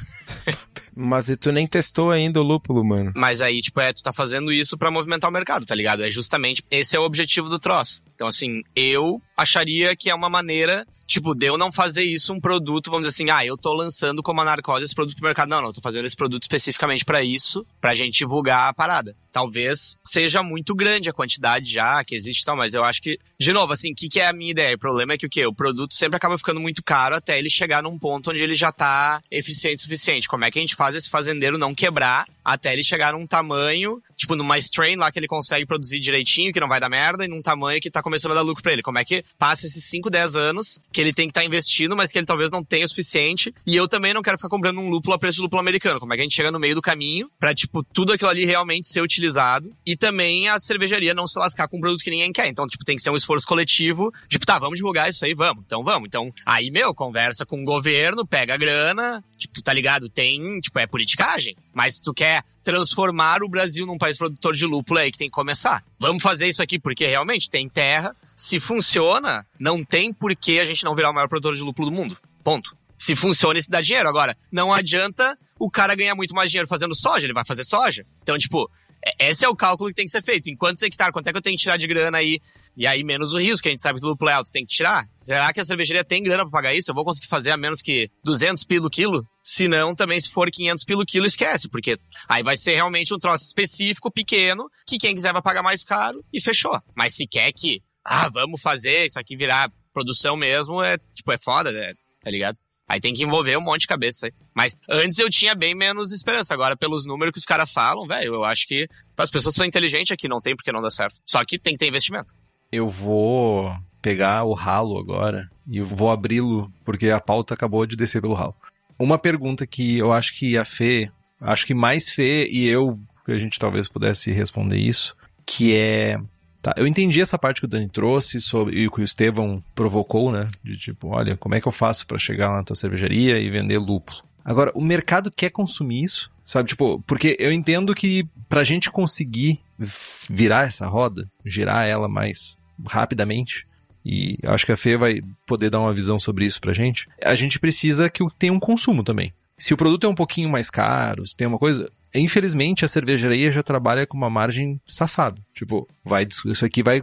Mas e tu nem testou ainda o lúpulo, mano. Mas aí, tipo, é, tu tá fazendo isso para movimentar o mercado, tá ligado? É justamente esse é o objetivo do troço. Então, assim, eu acharia que é uma maneira, tipo, de eu não fazer isso um produto, vamos dizer assim, ah, eu tô lançando como a narcose esse produto pro mercado. Não, não, eu tô fazendo esse produto especificamente para isso, pra gente divulgar a parada. Talvez seja muito grande a quantidade já que existe e tal, mas eu acho que, de novo, assim, o que, que é a minha ideia? O problema é que o quê? O produto sempre acaba ficando muito caro até ele chegar num ponto onde ele já tá eficiente o suficiente. Como é que a gente faz esse fazendeiro não quebrar até ele chegar num tamanho, tipo, numa strain lá que ele consegue produzir direitinho, que não vai dar merda, e num tamanho que tá começando a dar lucro pra ele? Como é que passa esses 5, 10 anos que ele tem que estar tá investindo, mas que ele talvez não tenha o suficiente? E eu também não quero ficar comprando um lúpulo a preço de lúpulo americano. Como é que a gente chega no meio do caminho pra, tipo, tudo aquilo ali realmente ser utilizado e também a cervejaria não se lascar com um produto que ninguém quer. Então, tipo, tem que ser um esforço coletivo. Tipo, tá, vamos divulgar isso aí, vamos. Então, vamos. Então, aí, meu, conversa com o governo, pega a grana, tipo, tá ligado? Tem, tipo, é politicagem. Mas se tu quer transformar o Brasil num país produtor de lúpulo, é aí que tem que começar. Vamos fazer isso aqui porque realmente tem terra. Se funciona, não tem por que a gente não virar o maior produtor de lúpulo do mundo. Ponto. Se funciona, isso dá dinheiro. Agora, não adianta o cara ganhar muito mais dinheiro fazendo soja, ele vai fazer soja. Então, tipo, esse é o cálculo que tem que ser feito. Em quantos hectares, quanto é que eu tenho que tirar de grana aí? E aí, menos o risco, que a gente sabe que o lúpulo é alto, tem que tirar. Será que a cervejaria tem grana pra pagar isso? Eu vou conseguir fazer a menos que 200 pilo quilo? Se não, também se for 500 pilo quilo, esquece, porque aí vai ser realmente um troço específico, pequeno, que quem quiser vai pagar mais caro e fechou. Mas se quer que, ah, vamos fazer isso aqui virar produção mesmo, é, tipo, é foda, é, tá ligado? Aí tem que envolver um monte de cabeça. Mas antes eu tinha bem menos esperança. Agora, pelos números que os caras falam, velho, eu acho que as pessoas são inteligentes aqui, não tem porque não dá certo. Só que tem que ter investimento. Eu vou pegar o ralo agora e vou abri-lo, porque a pauta acabou de descer pelo ralo. Uma pergunta que eu acho que a Fê, acho que mais Fê e eu, que a gente talvez pudesse responder isso, que é Tá, eu entendi essa parte que o Dani trouxe sobre, e que o Estevão provocou, né? De tipo, olha, como é que eu faço para chegar lá na tua cervejaria e vender lúpulo? Agora, o mercado quer consumir isso, sabe? Tipo, porque eu entendo que pra gente conseguir virar essa roda, girar ela mais rapidamente, e acho que a Fê vai poder dar uma visão sobre isso pra gente, a gente precisa que tenha um consumo também. Se o produto é um pouquinho mais caro, se tem uma coisa, Infelizmente, a cervejaria já trabalha com uma margem safada. Tipo, vai, isso aqui vai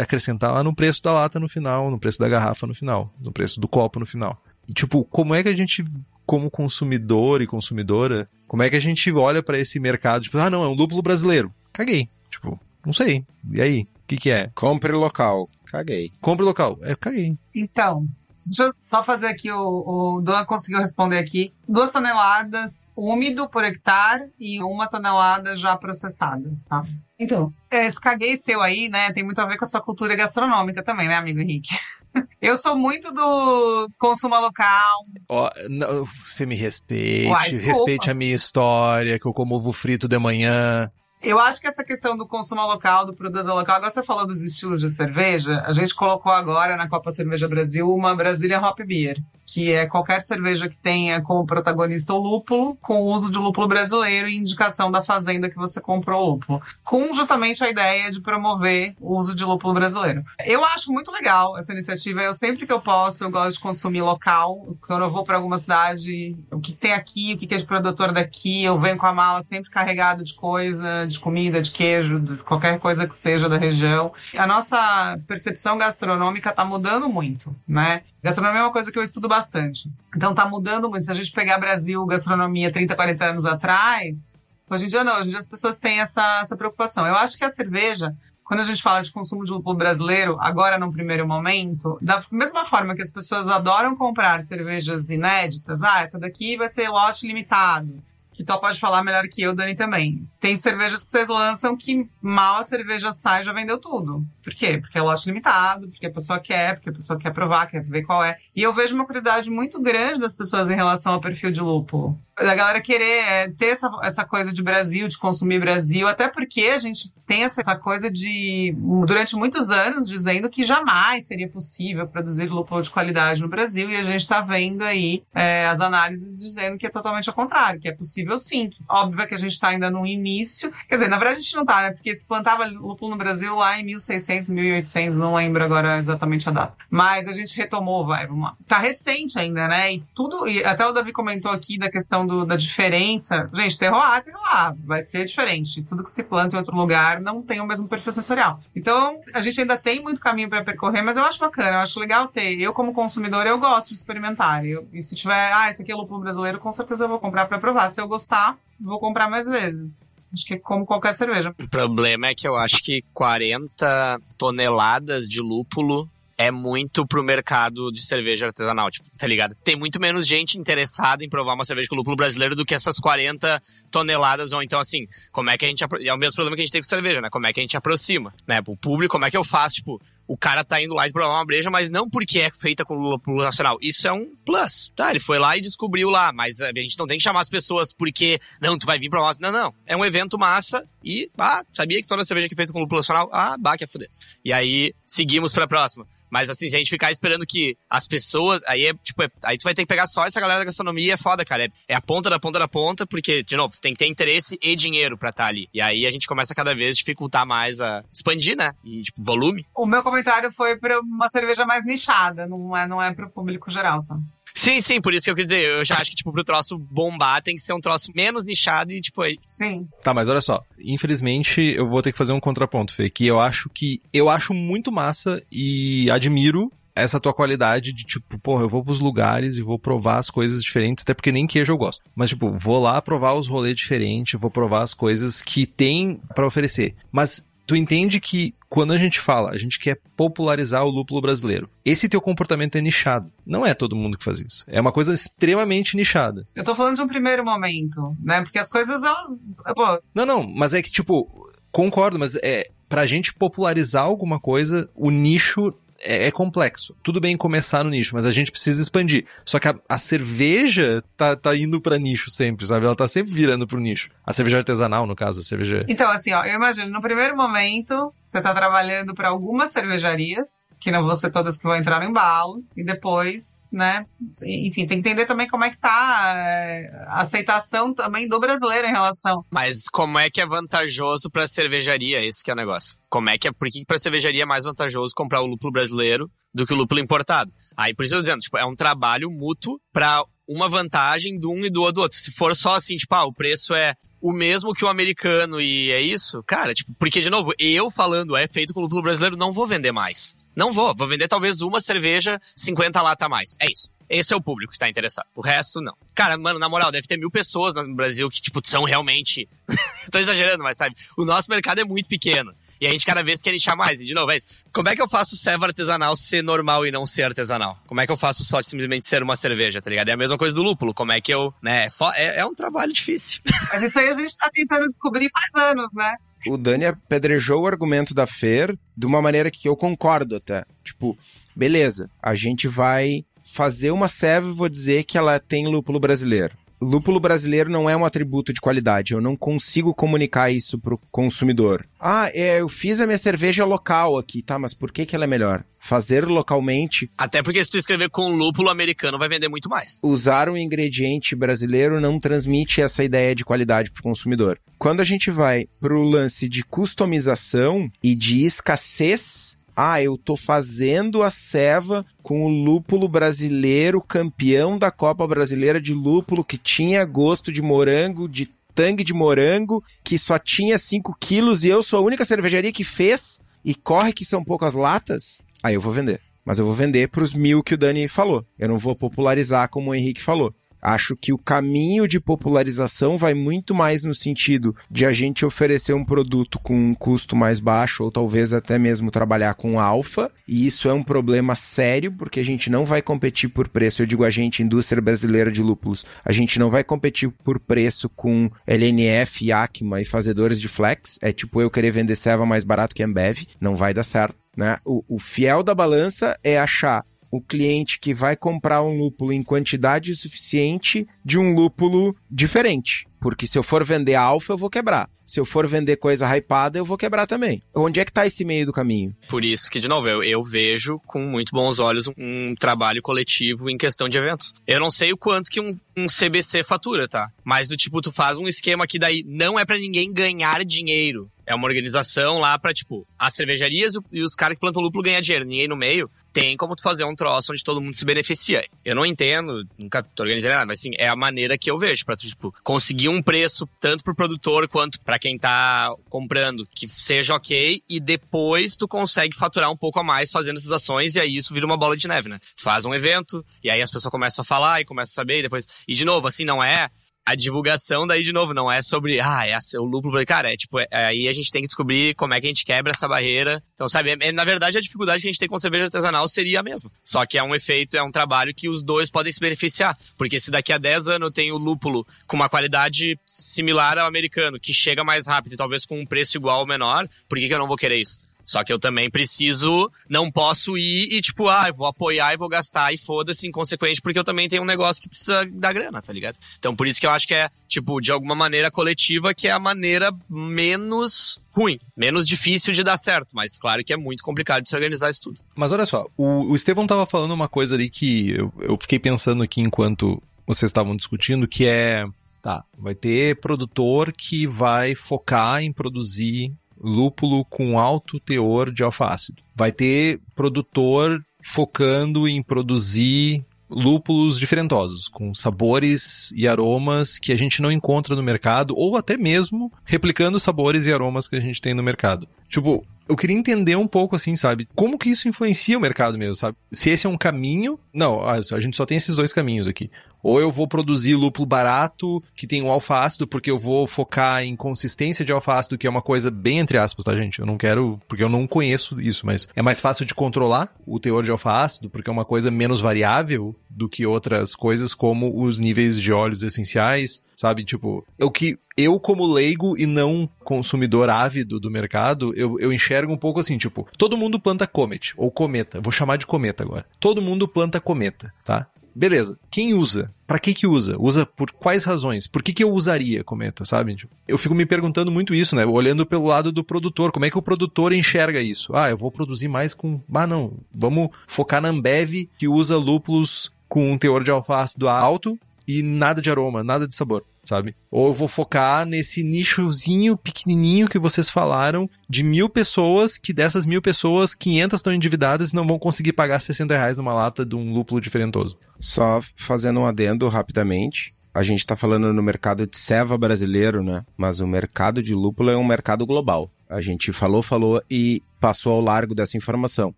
acrescentar lá no preço da lata no final, no preço da garrafa no final, no preço do copo no final. E, tipo, como é que a gente, como consumidor e consumidora, como é que a gente olha para esse mercado? Tipo, ah, não, é um lúpulo brasileiro. Caguei. Tipo, não sei. E aí? O que, que é? Compre local. Caguei. Compre local. É, caguei. Então, Deixa eu só fazer aqui, o, o Dona conseguiu responder aqui. Duas toneladas úmido por hectare e uma tonelada já processada, tá? Então, esse caguei seu aí, né, tem muito a ver com a sua cultura gastronômica também, né, amigo Henrique? Eu sou muito do consumo local. Oh, não, você me respeite, Uai, respeite a minha história, que eu como ovo frito de manhã. Eu acho que essa questão do consumo local, do produto local, agora você falou dos estilos de cerveja, a gente colocou agora na Copa Cerveja Brasil uma Brasília Hop Beer, que é qualquer cerveja que tenha como protagonista o lúpulo, com o uso de lúpulo brasileiro e indicação da fazenda que você comprou o lúpulo, com justamente a ideia de promover o uso de lúpulo brasileiro. Eu acho muito legal essa iniciativa, eu sempre que eu posso, eu gosto de consumir local, quando eu vou para alguma cidade, o que tem aqui, o que é de produtor daqui, eu venho com a mala sempre carregado de coisa, de comida, de queijo, de qualquer coisa que seja da região. A nossa percepção gastronômica está mudando muito, né? Gastronomia é uma coisa que eu estudo bastante. Então está mudando muito. Se a gente pegar Brasil, gastronomia 30, 40 anos atrás, hoje em dia não, hoje em dia as pessoas têm essa, essa preocupação. Eu acho que a cerveja quando a gente fala de consumo de lúpulo brasileiro, agora num primeiro momento, da mesma forma que as pessoas adoram comprar cervejas inéditas, ah, essa daqui vai ser lote limitado que tu pode falar melhor que eu, Dani, também. Tem cervejas que vocês lançam que mal a cerveja sai já vendeu tudo. Por quê? Porque é lote limitado, porque a pessoa quer, porque a pessoa quer provar, quer ver qual é. E eu vejo uma curiosidade muito grande das pessoas em relação ao perfil de lúpulo. Da galera querer é, ter essa, essa coisa de Brasil, de consumir Brasil, até porque a gente tem essa, essa coisa de, durante muitos anos, dizendo que jamais seria possível produzir lúpulo de qualidade no Brasil, e a gente está vendo aí é, as análises dizendo que é totalmente ao contrário, que é possível sim. Óbvio que a gente está ainda no início, quer dizer, na verdade a gente não está, né? Porque se plantava lúpulo no Brasil lá em 1600, 1800, não lembro agora exatamente a data. Mas a gente retomou, vai, vamos lá. Tá recente ainda, né? E tudo, e até o Davi comentou aqui da questão da diferença. Gente, terroir, terroir, vai ser diferente. Tudo que se planta em outro lugar não tem o mesmo perfil sensorial. Então, a gente ainda tem muito caminho para percorrer, mas eu acho bacana, eu acho legal ter. Eu, como consumidor, eu gosto de experimentar. Eu, e se tiver, ah, esse aqui é lúpulo brasileiro, com certeza eu vou comprar para provar. Se eu gostar, vou comprar mais vezes. Acho que é como qualquer cerveja. O problema é que eu acho que 40 toneladas de lúpulo é muito pro mercado de cerveja artesanal, tipo, tá ligado? Tem muito menos gente interessada em provar uma cerveja com lúpulo brasileiro do que essas 40 toneladas, ou então assim, como é que a gente... É o mesmo problema que a gente tem com cerveja, né? Como é que a gente aproxima, né? O público, como é que eu faço, tipo, o cara tá indo lá e provar uma breja, mas não porque é feita com lúpulo nacional. Isso é um plus. Tá, ele foi lá e descobriu lá, mas a gente não tem que chamar as pessoas porque, não, tu vai vir provar. Não, não. É um evento massa e, ah, sabia que toda cerveja que é feita com lúpulo nacional? Ah, bah, que é fuder. E aí, seguimos pra próxima. Mas assim, se a gente ficar esperando que as pessoas. Aí é, tipo, é, aí tu vai ter que pegar só essa galera da gastronomia, é foda, cara. É, é, a ponta da ponta da ponta, porque, de novo, você tem que ter interesse e dinheiro pra estar tá ali. E aí a gente começa cada vez a dificultar mais a expandir, né? E, tipo, volume. O meu comentário foi pra uma cerveja mais nichada, não é, não é pro público geral, tá? Sim, sim, por isso que eu quis dizer. Eu já acho que, tipo, pro troço bombar tem que ser um troço menos nichado e, tipo, aí. Sim. Tá, mas olha só. Infelizmente, eu vou ter que fazer um contraponto, Fê, que eu acho que. Eu acho muito massa e admiro essa tua qualidade de tipo, porra, eu vou pros lugares e vou provar as coisas diferentes, até porque nem queijo eu gosto. Mas, tipo, vou lá provar os rolês diferentes, vou provar as coisas que tem para oferecer. Mas tu entende que quando a gente fala, a gente quer popularizar o lúpulo brasileiro. Esse teu comportamento é nichado. Não é todo mundo que faz isso. É uma coisa extremamente nichada. Eu tô falando de um primeiro momento, né? Porque as coisas, elas. Pô. Não, não, mas é que, tipo, concordo, mas é. Pra gente popularizar alguma coisa, o nicho é, é, complexo. Tudo bem começar no nicho, mas a gente precisa expandir. Só que a, a cerveja tá, tá indo para nicho sempre, sabe? Ela tá sempre virando pro nicho. A cerveja artesanal, no caso, a cerveja. Então, assim, ó, eu imagino, no primeiro momento, você tá trabalhando para algumas cervejarias, que não vão ser todas que vão entrar no embalo, e depois, né? Enfim, tem que entender também como é que tá é, a aceitação também do brasileiro em relação. Mas como é que é vantajoso pra cervejaria? Esse que é o negócio. Como é que é, por que para cervejaria é mais vantajoso comprar o lúpulo brasileiro do que o lúpulo importado? Aí por isso eu tô dizendo, tipo, é um trabalho mútuo para uma vantagem do um e do outro. Se for só assim, tipo, ah, o preço é o mesmo que o americano e é isso, cara, tipo, porque de novo, eu falando é feito com lúpulo brasileiro, não vou vender mais. Não vou, vou vender talvez uma cerveja 50 lata a mais. É isso. Esse é o público que tá interessado. O resto, não. Cara, mano, na moral, deve ter mil pessoas no Brasil que, tipo, são realmente. Tô exagerando, mas sabe? O nosso mercado é muito pequeno. E a gente cada vez quer inchar mais. E de novo, é isso. Como é que eu faço serva artesanal ser normal e não ser artesanal? Como é que eu faço só simplesmente ser uma cerveja, tá ligado? É a mesma coisa do lúpulo. Como é que eu, né? É, é um trabalho difícil. Mas isso aí a gente tá tentando descobrir faz anos, né? O Dani apedrejou o argumento da Fer de uma maneira que eu concordo até. Tipo, beleza, a gente vai fazer uma serva e vou dizer que ela tem lúpulo brasileiro lúpulo brasileiro não é um atributo de qualidade. Eu não consigo comunicar isso pro consumidor. Ah, é, eu fiz a minha cerveja local aqui, tá? Mas por que, que ela é melhor? Fazer localmente. Até porque se tu escrever com lúpulo americano vai vender muito mais. Usar um ingrediente brasileiro não transmite essa ideia de qualidade pro consumidor. Quando a gente vai pro lance de customização e de escassez, ah, eu tô fazendo a ceva com o lúpulo brasileiro, campeão da Copa Brasileira de Lúpulo, que tinha gosto de morango, de tangue de morango que só tinha 5 quilos e eu sou a única cervejaria que fez e corre que são poucas latas, aí eu vou vender. Mas eu vou vender para os mil que o Dani falou. Eu não vou popularizar como o Henrique falou. Acho que o caminho de popularização vai muito mais no sentido de a gente oferecer um produto com um custo mais baixo ou talvez até mesmo trabalhar com alfa, e isso é um problema sério porque a gente não vai competir por preço. Eu digo a gente, indústria brasileira de lúpulos, a gente não vai competir por preço com LNF, Yakima e fazedores de flex. É tipo eu querer vender ceva mais barato que Ambev, não vai dar certo. Né? O, o fiel da balança é achar o cliente que vai comprar um lúpulo em quantidade suficiente de um lúpulo diferente. Porque se eu for vender alfa, eu vou quebrar. Se eu for vender coisa hypada, eu vou quebrar também. Onde é que tá esse meio do caminho? Por isso que, de novo, eu, eu vejo com muito bons olhos um, um, trabalho coletivo em questão de eventos. Eu não sei o quanto que um, um CBC fatura, tá? Mas do tipo, tu faz um esquema que daí não é para ninguém ganhar dinheiro. É uma organização lá pra, tipo, as cervejarias e os caras que plantam lúpulo ganhar dinheiro. Ninguém no meio. Tem como tu fazer um troço onde todo mundo se beneficia. Eu não entendo, nunca tô organizando nada, mas assim, é a maneira que eu vejo pra tu, tipo, conseguir um preço tanto pro produtor quanto para quem tá comprando que seja ok e depois tu consegue faturar um pouco a mais fazendo essas ações e aí isso vira uma bola de neve, né? Tu faz um evento e aí as pessoas começam a falar e começam a saber e depois... E de novo, assim, não é a divulgação daí, de novo, não é sobre, ah, é o lúpulo. Cara, é tipo, é, aí a gente tem que descobrir como é que a gente quebra essa barreira. Então, sabe, é, na verdade, a dificuldade que a gente tem com cerveja artesanal seria a mesma. Só que é um efeito, é um trabalho que os dois podem se beneficiar. Porque se daqui a 10 anos eu tenho lúpulo com uma qualidade similar ao americano, que chega mais rápido e talvez com um preço igual ou menor, por que, que eu não vou querer isso? Só que eu também preciso, não posso ir e tipo, ah, vou apoiar e vou gastar e foda-se inconsequente, porque eu também tenho um negócio que precisa da grana, tá ligado? Então por isso que eu acho que é, tipo, de alguma maneira coletiva, que é a maneira menos ruim, menos difícil de dar certo, mas claro que é muito complicado de se organizar isso tudo. Mas olha só, o, o Estevão tava falando uma coisa ali que eu, eu fiquei pensando aqui enquanto vocês estavam discutindo, que é Tá, vai ter produtor que vai focar em produzir lúpulo com alto teor de alfa-ácido. Vai ter produtor focando em produzir lúpulos diferentosos, com sabores e aromas que a gente não encontra no mercado, ou até mesmo replicando sabores e aromas que a gente tem no mercado. Tipo, eu queria entender um pouco assim, sabe? Como que isso influencia o mercado mesmo, sabe? Se esse é um caminho. Não, a gente só tem esses dois caminhos aqui. Ou eu vou produzir lúpulo barato, que tem um alfa-ácido, porque eu vou focar em consistência de alfa-ácido, que é uma coisa bem entre aspas, tá, gente? Eu não quero, porque eu não conheço isso, mas é mais fácil de controlar o teor de alfa-ácido, porque é uma coisa menos variável do que outras coisas, como os níveis de óleos essenciais, sabe? Tipo, o que eu, como leigo e não consumidor ávido do mercado, eu, eu enxergo um pouco assim, tipo, todo mundo planta comet, ou cometa, vou chamar de cometa agora. Todo mundo planta cometa, tá? Beleza. Quem usa? Para que que usa? Usa por quais razões? Por que que eu usaria cometa, sabe? Tipo, eu fico me perguntando muito isso, né? Olhando pelo lado do produtor, como é que o produtor enxerga isso? Ah, eu vou produzir mais com, ah não, vamos focar na Ambev que usa lúpulos com um teor de alfa-ácido alto e nada de aroma, nada de sabor sabe? Ou eu vou focar nesse nichozinho pequenininho que vocês falaram de mil pessoas, que dessas mil pessoas, 500 estão endividadas e não vão conseguir pagar 60 reais numa lata de um lúpulo diferentoso. Só fazendo um adendo rapidamente. A gente está falando no mercado de ceva brasileiro, né? Mas o mercado de lúpulo é um mercado global. A gente falou, falou e passou ao largo dessa informação.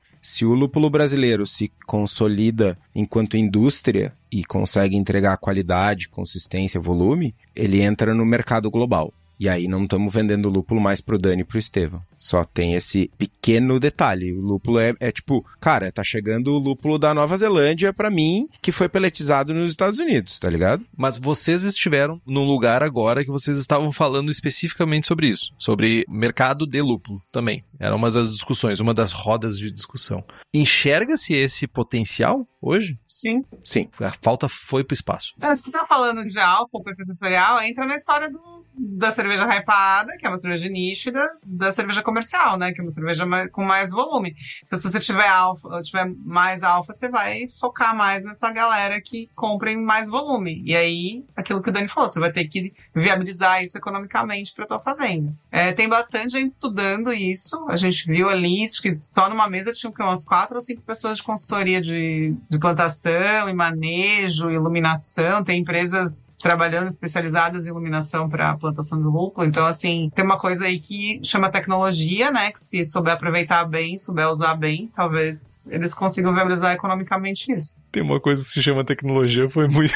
Se o lúpulo brasileiro se consolida enquanto indústria e consegue entregar qualidade, consistência, volume, ele entra no mercado global. E aí não estamos vendendo lúpulo mais pro Dani e pro Estevam. Só tem esse pequeno detalhe. O lúpulo é, é tipo, cara, tá chegando o lúpulo da Nova Zelândia para mim, que foi peletizado nos Estados Unidos, tá ligado? Mas vocês estiveram num lugar agora que vocês estavam falando especificamente sobre isso, sobre mercado de lúpulo também. Era uma das discussões, uma das rodas de discussão. Enxerga-se esse potencial hoje? Sim. Sim, a falta foi pro espaço. Então, se tu tá falando de álcool, sensorial, entra na história do, da cerveja hypada, que é uma cerveja de nicho, e da, da cerveja comercial, né? Que é uma cerveja mais, com mais volume. Então, se você tiver alfa, tiver mais alfa, você vai focar mais nessa galera que compra em mais volume. E aí, aquilo que o Dani falou, você vai ter que viabilizar isso economicamente para tua fazenda. É, tem bastante gente estudando isso. A gente viu ali, acho que só numa mesa tinha umas quatro ou cinco pessoas de consultoria de de plantação e manejo, iluminação. Tem empresas trabalhando especializadas em iluminação para a plantação do lúpulo. Então, assim, tem uma coisa aí que chama tecnologia, né? Que se souber aproveitar bem, souber usar bem, talvez eles consigam viabilizar economicamente isso. Tem uma coisa que se chama tecnologia, foi muito.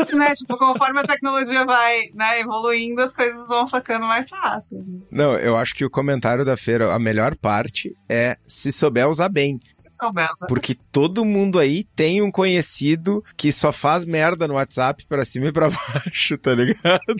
Isso, né? Tipo, conforme a tecnologia vai né, evoluindo, as coisas vão ficando mais fáceis. Né? Não, eu acho que o comentário da feira, a melhor parte é se souber usar bem. Se souber usar Porque todo mundo aí tem um conhecido que só faz merda no WhatsApp pra cima e pra baixo, tá ligado?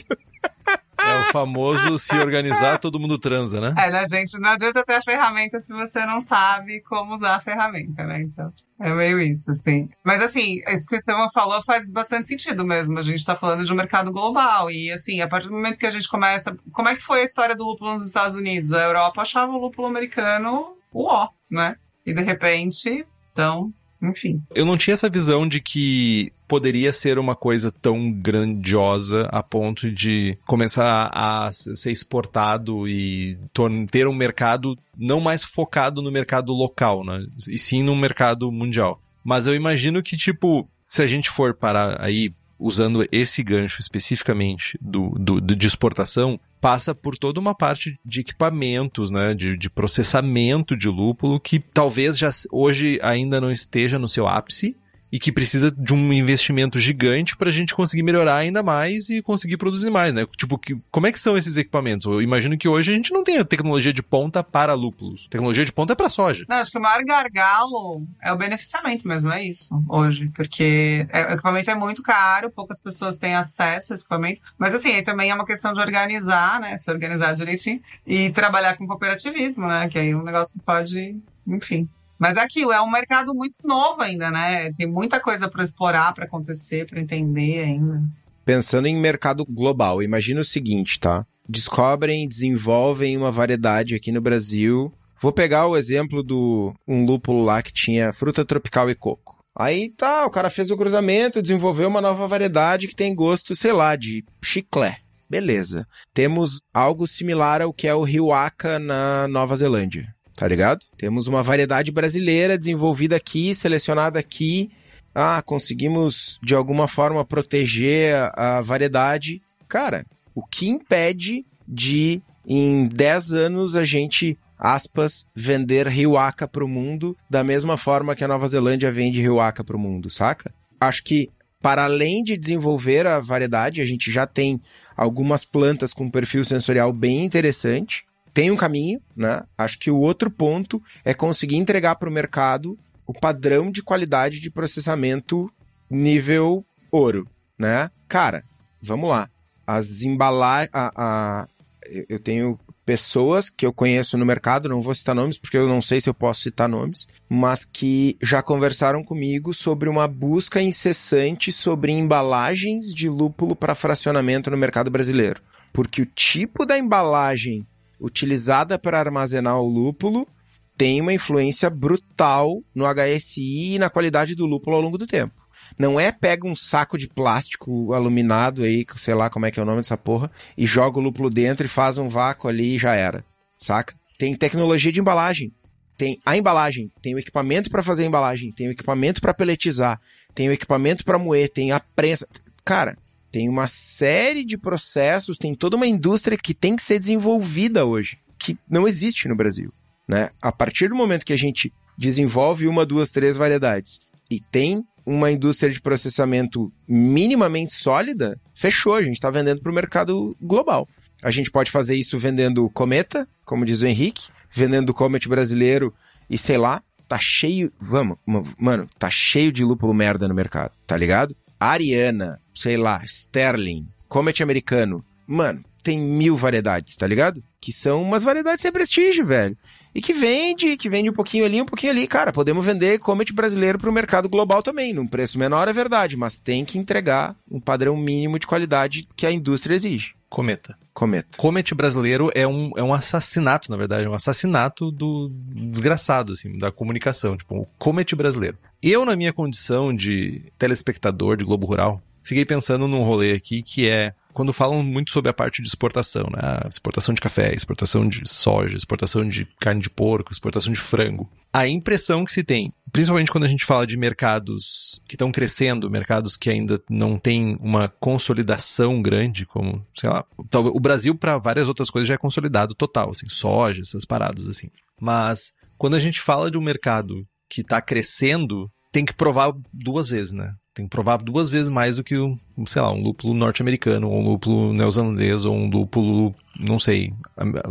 É o famoso se organizar, todo mundo transa, né? É, né, gente? Não adianta ter a ferramenta se você não sabe como usar a ferramenta, né? Então, é meio isso, assim. Mas, assim, isso que o Estevão falou faz bastante sentido mesmo. A gente tá falando de um mercado global. E, assim, a partir do momento que a gente começa. Como é que foi a história do lúpulo nos Estados Unidos? A Europa achava o lúpulo americano o ó, né? E, de repente, então, enfim. Eu não tinha essa visão de que poderia ser uma coisa tão grandiosa a ponto de começar a ser exportado e ter um mercado não mais focado no mercado local, né? E sim no mercado mundial. Mas eu imagino que, tipo, se a gente for parar aí usando esse gancho especificamente do, do, de exportação, passa por toda uma parte de equipamentos, né, de, de processamento de lúpulo que talvez já hoje ainda não esteja no seu ápice, e que precisa de um investimento gigante para a gente conseguir melhorar ainda mais e conseguir produzir mais, né? Tipo, que, como é que são esses equipamentos? Eu imagino que hoje a gente não tem tecnologia de ponta para lúpulos. Tecnologia de ponta é para soja. Não, acho que o maior gargalo é o beneficiamento mesmo, é isso, hoje. Porque é, o equipamento é muito caro, poucas pessoas têm acesso a esse equipamento. Mas assim, aí também é uma questão de organizar, né? Se organizar direitinho e trabalhar com cooperativismo, né? Que aí é um negócio que pode, enfim, mas é aquilo, é um mercado muito novo ainda, né? Tem muita coisa para explorar, para acontecer, para entender ainda. Pensando em mercado global, imagina o seguinte, tá? Descobrem, desenvolvem uma variedade aqui no Brasil. Vou pegar o exemplo do um lúpulo lá que tinha fruta tropical e coco. Aí tá, o cara fez o cruzamento, desenvolveu uma nova variedade que tem gosto, sei lá, de chiclé. Beleza. Temos algo similar ao que é o Riwaka na Nova Zelândia tá ligado? Temos uma variedade brasileira desenvolvida aqui, selecionada aqui. Ah, conseguimos de alguma forma proteger a, variedade. Cara, o que impede de em 10 anos a gente, aspas, vender Riwaka pro mundo da mesma forma que a Nova Zelândia vende Riwaka pro mundo, saca? Acho que para além de desenvolver a variedade, a gente já tem algumas plantas com perfil sensorial bem interessante tem um caminho, né? Acho que o outro ponto é conseguir entregar para o mercado o padrão de qualidade de processamento nível ouro, né? Cara, vamos lá. As embalagens. Eu tenho pessoas que eu conheço no mercado, não vou citar nomes porque eu não sei se eu posso citar nomes, mas que já conversaram comigo sobre uma busca incessante sobre embalagens de lúpulo para fracionamento no mercado brasileiro. Porque o tipo da embalagem utilizada para armazenar o lúpulo tem uma influência brutal no HSI e na qualidade do lúpulo ao longo do tempo. Não é pega um saco de plástico aluminado aí, sei lá como é que é o nome dessa porra, e joga o lúpulo dentro e faz um vácuo ali e já era. Saca? Tem tecnologia de embalagem. Tem a embalagem, tem o equipamento para fazer a embalagem, tem o equipamento para peletizar, tem o equipamento para moer, tem a prensa. Cara, tem uma série de processos, tem toda uma indústria que tem que ser desenvolvida hoje, que não existe no Brasil. Né? A partir do momento que a gente desenvolve uma, duas, três variedades e tem uma indústria de processamento minimamente sólida, fechou, a gente está vendendo para o mercado global. A gente pode fazer isso vendendo cometa, como diz o Henrique, vendendo comet brasileiro e sei lá, tá cheio, vamos, mano, tá cheio de lúpulo merda no mercado, tá ligado? Ariana, sei lá, Sterling, Comet americano. Mano, tem mil variedades, tá ligado? Que são umas variedades sem prestígio, velho. E que vende, que vende um pouquinho ali, um pouquinho ali. Cara, podemos vender Comet brasileiro pro mercado global também. Num preço menor é verdade, mas tem que entregar um padrão mínimo de qualidade que a indústria exige. Cometa. Cometa. Comet brasileiro é um, é um assassinato, na verdade. É um assassinato do desgraçado, assim, da comunicação. Tipo, o Comet brasileiro. Eu, na minha condição de telespectador de Globo Rural, fiquei pensando num rolê aqui que é quando falam muito sobre a parte de exportação, né? Exportação de café, exportação de soja, exportação de carne de porco, exportação de frango. A impressão que se tem, principalmente quando a gente fala de mercados que estão crescendo, mercados que ainda não têm uma consolidação grande, como, sei lá, o Brasil para várias outras coisas já é consolidado total, assim, soja, essas paradas assim. Mas quando a gente fala de um mercado que está crescendo, tem que provar duas vezes, né? Tem que provar duas vezes mais do que, sei lá, um lúpulo norte-americano, ou um lúpulo neozelandês, ou um lúpulo, não sei,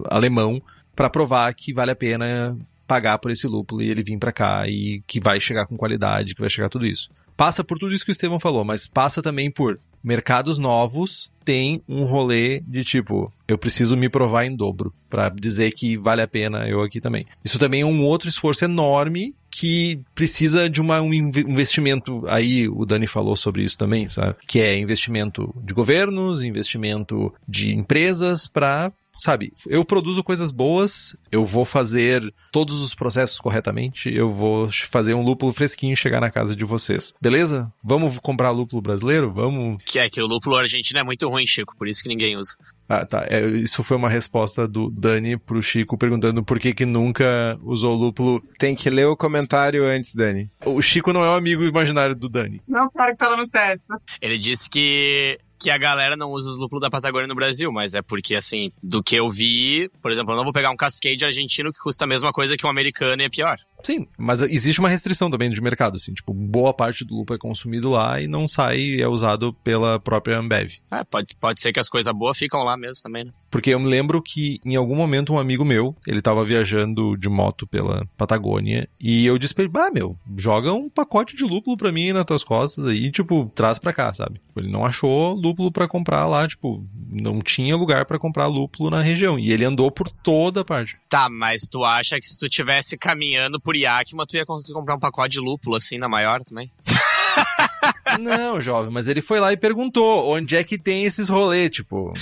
alemão, para provar que vale a pena pagar por esse lúpulo e ele vir para cá e que vai chegar com qualidade, que vai chegar tudo isso. Passa por tudo isso que o Estevão falou, mas passa também por mercados novos tem um rolê de tipo, eu preciso me provar em dobro para dizer que vale a pena eu aqui também. Isso também é um outro esforço enorme que precisa de uma, um investimento. Aí o Dani falou sobre isso também, sabe? Que é investimento de governos, investimento de empresas para sabe, eu produzo coisas boas, eu vou fazer todos os processos corretamente, eu vou fazer um lúpulo fresquinho chegar na casa de vocês. Beleza? Vamos comprar lúpulo brasileiro? Vamos. Que é que o lúpulo argentino é muito ruim, Chico, por isso que ninguém usa. Ah, tá. É, isso foi uma resposta do Dani pro Chico perguntando por que que nunca usou lúpulo. Tem que ler o comentário antes, Dani. O Chico não é um amigo imaginário do Dani. Não, cara que tá lá no teto. Ele disse que que a galera não usa os lúpulos da Patagônia no Brasil, mas é porque, assim, do que eu vi, por exemplo, eu não vou pegar um Cascade argentino que custa a mesma coisa que um americano e é pior. Sim, mas existe uma restrição também de mercado, assim, tipo, boa parte do lúpulo é consumido lá e não sai e é usado pela própria Ambev. Ah, pode, pode ser que as coisas boas ficam lá mesmo também, né? Porque eu me lembro que em algum momento um amigo meu, ele tava viajando de moto pela Patagônia e eu disse pra ele, ah, meu, joga um pacote de lúpulo pra mim nas tuas costas aí, tipo, traz pra cá, sabe? Ele não achou lúpulo para comprar lá, tipo, não tinha lugar para comprar lúpulo na região e ele andou por toda a parte. Tá, mas tu acha que se tu tivesse caminhando por Yakima, tu ia conseguir comprar um pacote de lúpulo assim na maior também? Não, jovem, mas ele foi lá e perguntou onde é que tem esses rolês, tipo.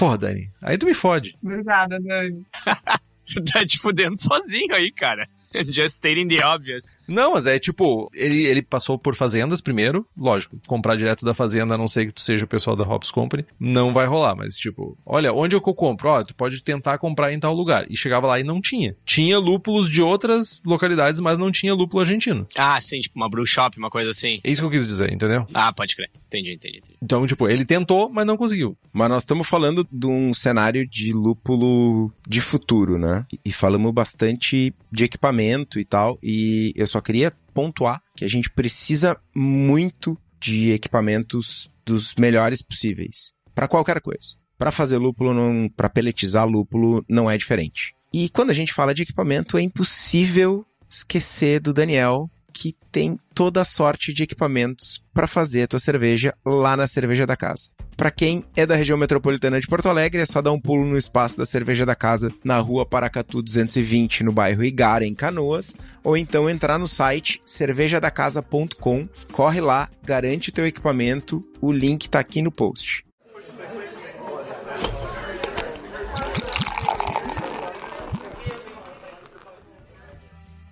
Porra, Dani, aí tu me fode. Obrigada, Dani. tá te fudendo sozinho aí, cara. Just stating the obvious. Não, mas é tipo, ele, ele passou por fazendas primeiro, lógico, comprar direto da fazenda, a não ser que tu seja o pessoal da Hops Company, não vai rolar, mas tipo, olha, onde é que eu compro? Ó, tu pode tentar comprar em tal lugar. E chegava lá e não tinha. Tinha lúpulos de outras localidades, mas não tinha lúpulo argentino. Ah, sim, tipo uma brew shop, uma coisa assim. É isso que eu quis dizer, entendeu? Ah, pode crer. Entendi, entendi, entendi. Então, tipo, ele tentou, mas não conseguiu. Mas nós estamos falando de um cenário de lúpulo de futuro, né? E falamos bastante de equipamento e tal. E eu só queria pontuar que a gente precisa muito de equipamentos dos melhores possíveis para qualquer coisa. Para fazer lúpulo, para peletizar lúpulo, não é diferente. E quando a gente fala de equipamento, é impossível esquecer do Daniel, que tem toda a sorte de equipamentos para fazer a tua cerveja lá na cerveja da casa. Para quem é da região metropolitana de Porto Alegre, é só dar um pulo no espaço da cerveja da casa na rua Paracatu 220, no bairro Igara, em Canoas, ou então entrar no site cervejadacasa.com, corre lá, garante o teu equipamento, o link está aqui no post.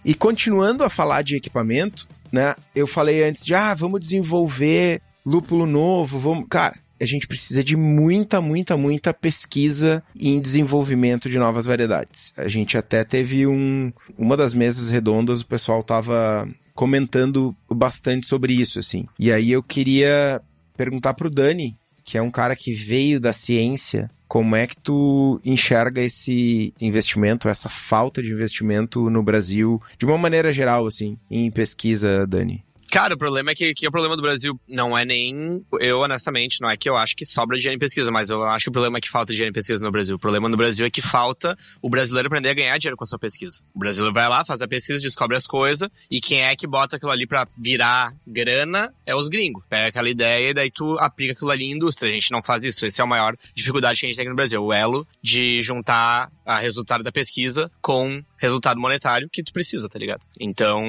E continuando a falar de equipamento, né? Eu falei antes de, ah, vamos desenvolver lúpulo novo, vamos. Cara, a gente precisa de muita, muita, muita pesquisa em desenvolvimento de novas variedades. A gente até teve um. Uma das mesas redondas, o pessoal tava comentando bastante sobre isso, assim. E aí eu queria perguntar pro Dani, que é um cara que veio da ciência, como é que tu enxerga esse investimento, essa falta de investimento no Brasil, de uma maneira geral, assim, em pesquisa, Dani? Cara, o problema é que, que o problema do Brasil não é nem. Eu, honestamente, não é que eu acho que sobra dinheiro em pesquisa, mas eu acho que o problema é que falta dinheiro em pesquisa no Brasil. O problema no Brasil é que falta o brasileiro aprender a ganhar dinheiro com a sua pesquisa. O brasileiro vai lá, faz a pesquisa, descobre as coisas, e quem é que bota aquilo ali pra virar grana é os gringos. Pega aquela ideia e daí tu aplica aquilo ali em indústria. A gente não faz isso. Essa é a maior dificuldade que a gente tem aqui no Brasil. O elo de juntar a resultado da pesquisa com resultado monetário que tu precisa, tá ligado? Então,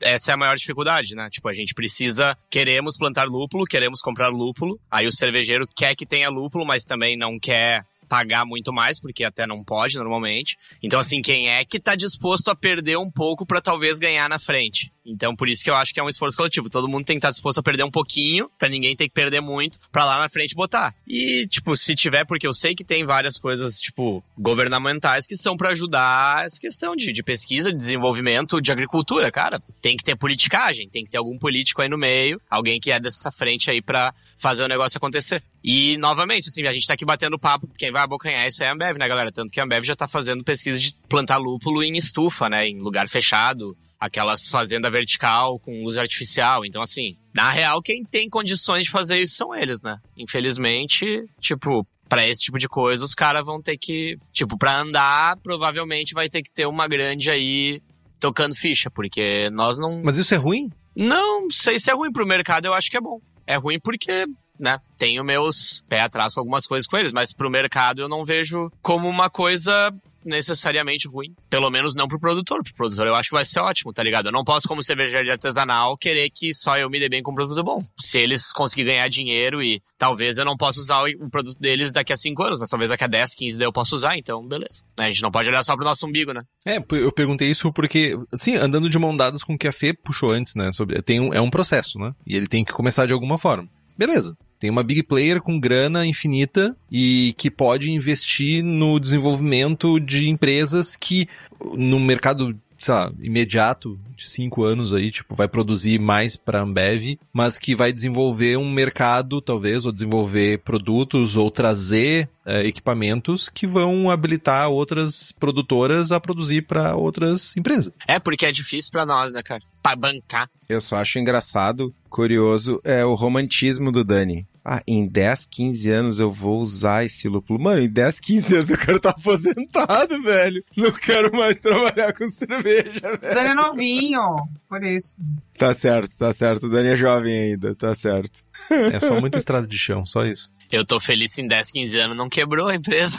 essa é a maior dificuldade, né? Tipo, a gente precisa, queremos plantar lúpulo, queremos comprar lúpulo, aí o cervejeiro quer que tenha lúpulo, mas também não quer pagar muito mais, porque até não pode normalmente. Então, assim, quem é que tá disposto a perder um pouco para talvez ganhar na frente? Então, por isso que eu acho que é um esforço coletivo. Todo mundo tem que estar disposto a perder um pouquinho, para ninguém ter que perder muito, para lá na frente botar. E, tipo, se tiver, porque eu sei que tem várias coisas, tipo, governamentais que são para ajudar essa questão de, de pesquisa, de desenvolvimento de agricultura, cara. Tem que ter politicagem, tem que ter algum político aí no meio, alguém que é dessa frente aí para fazer o negócio acontecer. E, novamente, assim, a gente tá aqui batendo papo, quem vai abocanhar isso é a Ambev, né, galera? Tanto que a Ambev já tá fazendo pesquisa de plantar lúpulo em estufa, né, em lugar fechado, aquelas fazenda vertical com luz artificial. Então, assim, na real, quem tem condições de fazer isso são eles, né? Infelizmente, tipo, para esse tipo de coisa, os caras vão ter que, tipo, para andar, provavelmente vai ter que ter uma grande aí tocando ficha, porque nós não. Mas isso é ruim? Não sei se é ruim pro mercado, eu acho que é bom. É ruim porque né? Tenho meus pé atrás com algumas coisas com eles, mas pro mercado eu não vejo como uma coisa necessariamente ruim. Pelo menos não pro produtor. Pro produtor eu acho que vai ser ótimo, tá ligado? Eu não posso, como cervejaria artesanal, querer que só eu me dê bem com um produto bom. Se eles conseguirem ganhar dinheiro e talvez eu não possa usar o produto deles daqui a 5 anos, mas talvez daqui a 10, 15 eu possa usar, então beleza. A gente não pode olhar só pro nosso umbigo, né? É, eu perguntei isso porque, assim, andando de mão dadas com o que a Fê puxou antes, né? Sobre, tem um, é um processo, né? E ele tem que começar de alguma forma. Beleza. Tem uma big player com grana infinita e que pode investir no desenvolvimento de empresas que no mercado sei lá, imediato de cinco anos aí, tipo, vai produzir mais para Ambev, mas que vai desenvolver um mercado, talvez, ou desenvolver produtos, ou trazer é, equipamentos que vão habilitar outras produtoras a produzir para outras empresas. É, porque é difícil para nós, né, cara? Pra bancar. Eu só acho engraçado, curioso, é o romantismo do Dani ah, em 10, 15 anos eu vou usar esse lúpulo. Mano, em 10, 15 anos eu quero estar tá aposentado, velho. Não quero mais trabalhar com cerveja, velho. Dani é novinho, por isso. Tá certo, tá certo. O Dani é jovem ainda, tá certo. É só muita estrada de chão, só isso. Eu tô feliz se em 10, 15 anos não quebrou a empresa.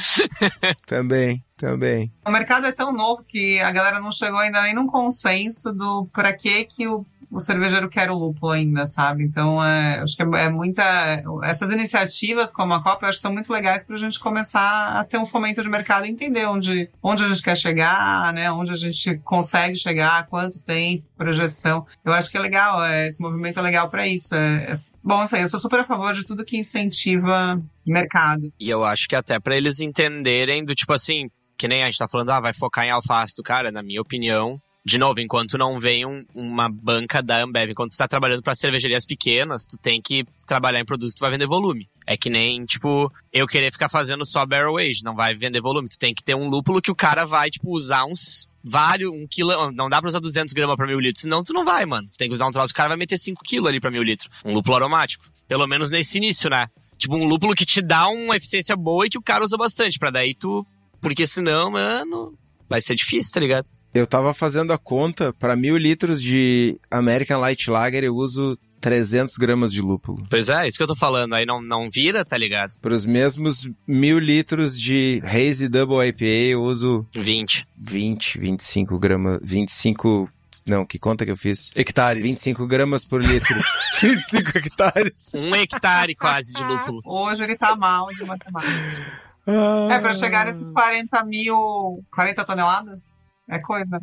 também, também. O mercado é tão novo que a galera não chegou ainda nem num consenso do pra que que o o cervejeiro quer o lúpulo ainda, sabe? Então, é, acho que é, é, muita. Essas iniciativas como a Copa, eu acho que são muito legais para a gente começar a ter um fomento de mercado entender onde, onde a gente quer chegar, né? Onde a gente consegue chegar, quanto tem projeção. Eu acho que é legal, é, esse movimento é legal para isso. É, é, bom, assim, eu sou super a favor de tudo que incentiva mercado. E eu acho que até para eles entenderem do tipo assim, que nem a gente tá falando, ah, vai focar em alface do cara, na minha opinião, de novo, enquanto não vem um, uma banca da Ambev, enquanto tu tá trabalhando para cervejarias pequenas, tu tem que trabalhar em produto que tu vai vender volume. É que nem, tipo, eu querer ficar fazendo só barrel age, não vai vender volume. Tu tem que ter um lúpulo que o cara vai, tipo, usar uns vários, um quilo, não dá pra usar 200 gramas pra mil litros, senão tu não vai, mano. Tu tem que usar um troço, o cara vai meter 5 quilos ali pra mil litros. Um lúpulo aromático. Pelo menos nesse início, né? Tipo, um lúpulo que te dá uma eficiência boa e que o cara usa bastante, pra daí tu... Porque senão, mano, vai ser difícil, tá ligado? Eu tava fazendo a conta, para mil litros de American Light Lager eu uso 300 gramas de lúpulo. Pois é, isso que eu tô falando. Aí não, não vira, tá ligado? Para os mesmos mil litros de Hazy Double IPA eu uso... 20. 20, 25 gramas, 25... Não, que conta que eu fiz? Hectares. 25 gramas por litro. 25 hectares. Um hectare quase de lúpulo. Hoje ele tá mal de matemática. Ah. É, para chegar nesses 40 mil... 40 toneladas? É coisa.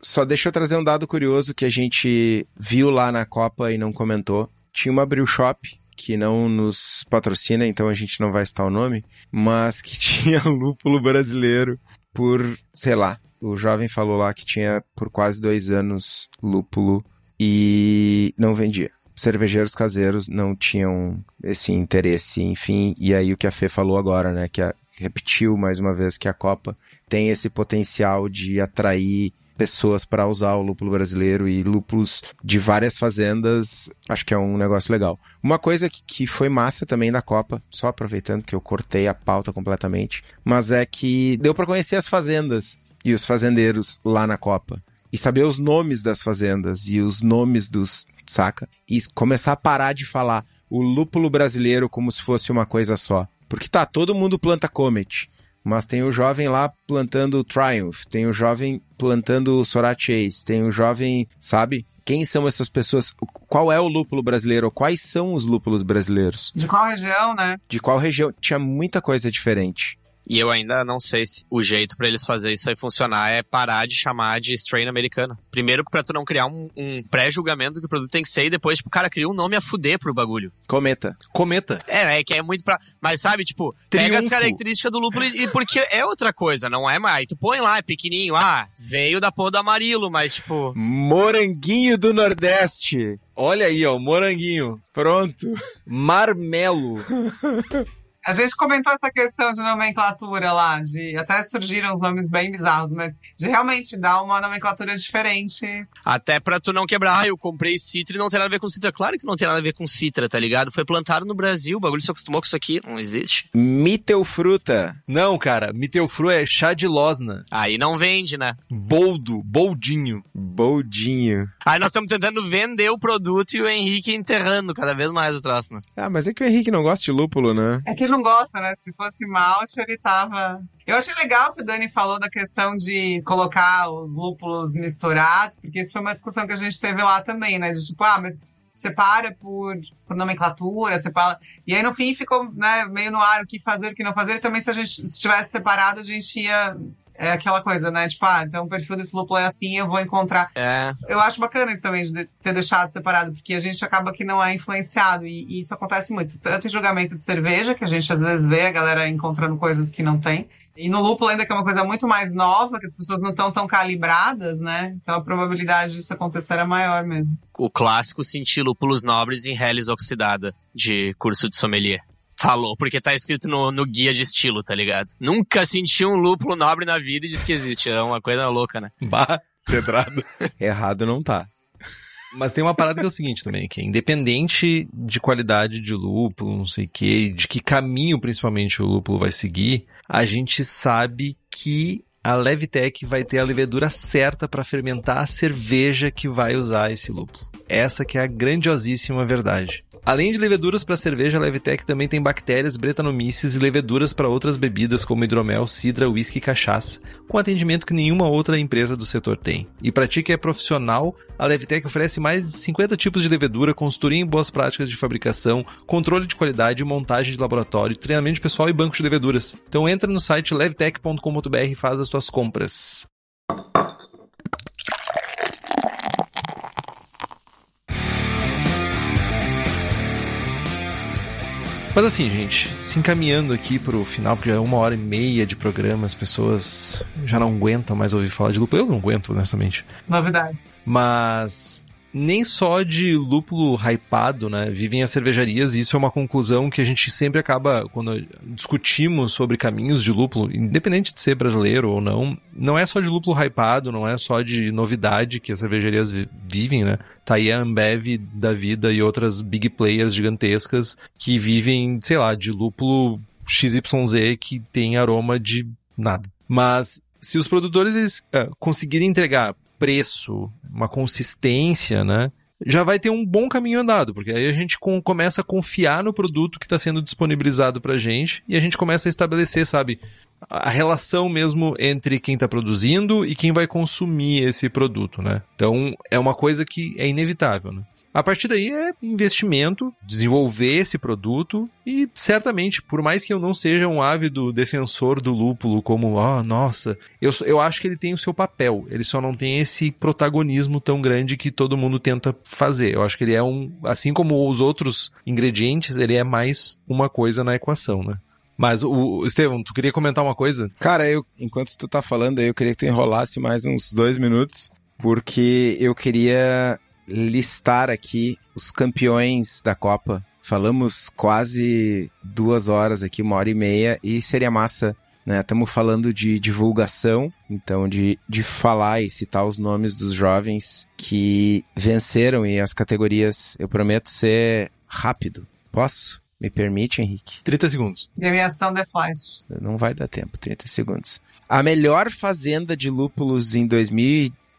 Só deixa eu trazer um dado curioso que a gente viu lá na Copa e não comentou. Tinha uma brew shop que não nos patrocina, então a gente não vai citar o nome, mas que tinha lúpulo brasileiro por, sei lá, o jovem falou lá que tinha por quase dois anos lúpulo e não vendia. Cervejeiros caseiros não tinham esse interesse, enfim, e aí o que a Fê falou agora, né, que a, repetiu mais uma vez que a Copa tem esse potencial de atrair pessoas para usar o lúpulo brasileiro e lúpulos de várias fazendas, acho que é um negócio legal. Uma coisa que, que foi massa também da Copa, só aproveitando que eu cortei a pauta completamente, mas é que deu para conhecer as fazendas e os fazendeiros lá na Copa e saber os nomes das fazendas e os nomes dos, saca? E começar a parar de falar o lúpulo brasileiro como se fosse uma coisa só. Porque tá, todo mundo planta Comet, mas tem o jovem lá plantando Triumph, tem o jovem plantando Sorat Chase, tem o jovem, sabe? Quem são essas pessoas? Qual é o lúpulo brasileiro? Quais são os lúpulos brasileiros? De qual região, né? De qual região? Tinha muita coisa diferente. E eu ainda não sei se o jeito para eles fazer isso aí funcionar é parar de chamar de strain americano. Primeiro pra tu não criar um, um pré-julgamento do que o produto tem que ser e depois, tipo, cara, cria um nome a fuder pro bagulho. Cometa. Cometa. É, é que é muito pra. Mas sabe, tipo, Triunfo. pega as características do lúpulo e, e porque é outra coisa, não é mais. Tu põe lá, é pequenininho, ah, veio da porra do amarilo, mas tipo. Moranguinho do Nordeste. Olha aí, ó, moranguinho. Pronto. Marmelo. A gente comentou essa questão de nomenclatura lá, de até surgiram os nomes bem bizarros, mas de realmente dar uma nomenclatura diferente. Até pra tu não quebrar, ah, eu comprei citra e não tem nada a ver com citra. Claro que não tem nada a ver com citra, tá ligado? Foi plantado no Brasil, o bagulho se acostumou com isso aqui, não existe. Mitelfruta. Não, cara, Miteufru é chá de losna. Aí não vende, né? Boldo, boldinho. Boldinho. Aí nós estamos tentando vender o produto e o Henrique enterrando cada vez mais o troço, né? Ah, mas é que o Henrique não gosta de lúpulo, né? É que ele não gosta, né? Se fosse malte, ele tava. Eu achei legal que o Dani falou da questão de colocar os lúpulos misturados, porque isso foi uma discussão que a gente teve lá também, né? De tipo, ah, mas separa por, por nomenclatura, separa. E aí no fim ficou né, meio no ar o que fazer, o que não fazer. E também se a gente se tivesse separado, a gente ia. É aquela coisa, né? Tipo, ah, então o perfil desse lúpulo é assim, eu vou encontrar. É. Eu acho bacana isso também, de ter deixado separado, porque a gente acaba que não é influenciado, e, e isso acontece muito. Tanto em julgamento de cerveja, que a gente às vezes vê a galera encontrando coisas que não tem, e no lúpulo ainda que é uma coisa muito mais nova, que as pessoas não estão tão calibradas, né? Então a probabilidade disso acontecer é maior mesmo. O clássico sentir lúpulos nobres em Helles oxidada, de curso de sommelier. Falou, porque tá escrito no, no guia de estilo, tá ligado? Nunca senti um lúpulo nobre na vida e diz que existe. É uma coisa louca, né? Bah, pedrado. Errado não tá. Mas tem uma parada que é o seguinte também, que é independente de qualidade de lúpulo, não sei o que, de que caminho principalmente o lúpulo vai seguir, a gente sabe que a Levitec vai ter a levedura certa para fermentar a cerveja que vai usar esse lúpulo. Essa que é a grandiosíssima verdade. Além de leveduras para cerveja, a Levitec também tem bactérias, bretanomices e leveduras para outras bebidas como hidromel, cidra, uísque e cachaça, com atendimento que nenhuma outra empresa do setor tem. E para ti que é profissional, a Levitec oferece mais de 50 tipos de levedura, consultoria em boas práticas de fabricação, controle de qualidade, montagem de laboratório, treinamento de pessoal e banco de leveduras. Então entra no site levtech.com.br e faz as tuas compras. Mas assim, gente, se encaminhando aqui pro final, porque já é uma hora e meia de programa, as pessoas já não aguentam mais ouvir falar de lúpulo. Eu não aguento, honestamente. Novidade. Mas nem só de lúpulo hypado, né, vivem as cervejarias, e isso é uma conclusão que a gente sempre acaba, quando discutimos sobre caminhos de lúpulo, independente de ser brasileiro ou não, não é só de lúpulo hypado, não é só de novidade que as cervejarias vi- vivem, né, tá aí a Ambev da vida e outras big players gigantescas que vivem, sei lá, de lúpulo XYZ que tem aroma de nada. Mas se os produtores eles, ah, conseguirem entregar preço, uma consistência, né? Já vai ter um bom caminho andado, porque aí a gente com- começa a confiar no produto que está sendo disponibilizado pra gente e a gente começa a estabelecer, sabe, a relação mesmo entre quem está produzindo e quem vai consumir esse produto, né? Então é uma coisa que é inevitável, né? A partir daí é investimento, desenvolver esse produto e certamente, por mais que eu não seja um ávido defensor do lúpulo, como, ah, nossa, eu, eu acho que ele tem o seu papel, ele só não tem esse protagonismo tão grande que todo mundo tenta fazer. Eu acho que ele é um, assim como os outros ingredientes, ele é mais uma coisa na equação, né? Mas o Estevão, tu queria comentar uma coisa? Cara, eu, enquanto tu tá falando aí, eu queria que tu enrolasse mais uns dois minutos, porque eu queria listar aqui os campeões da Copa. Falamos quase duas horas aqui, uma hora e meia, e seria massa, né? Estamos falando de divulgação, então de, de falar e citar os nomes dos jovens que venceram e as categorias, eu prometo ser rápido. Posso? Me permite, Henrique? 30 segundos. Premiação The Flash. Não vai dar tempo, 30 segundos. A melhor fazenda de lúpulos em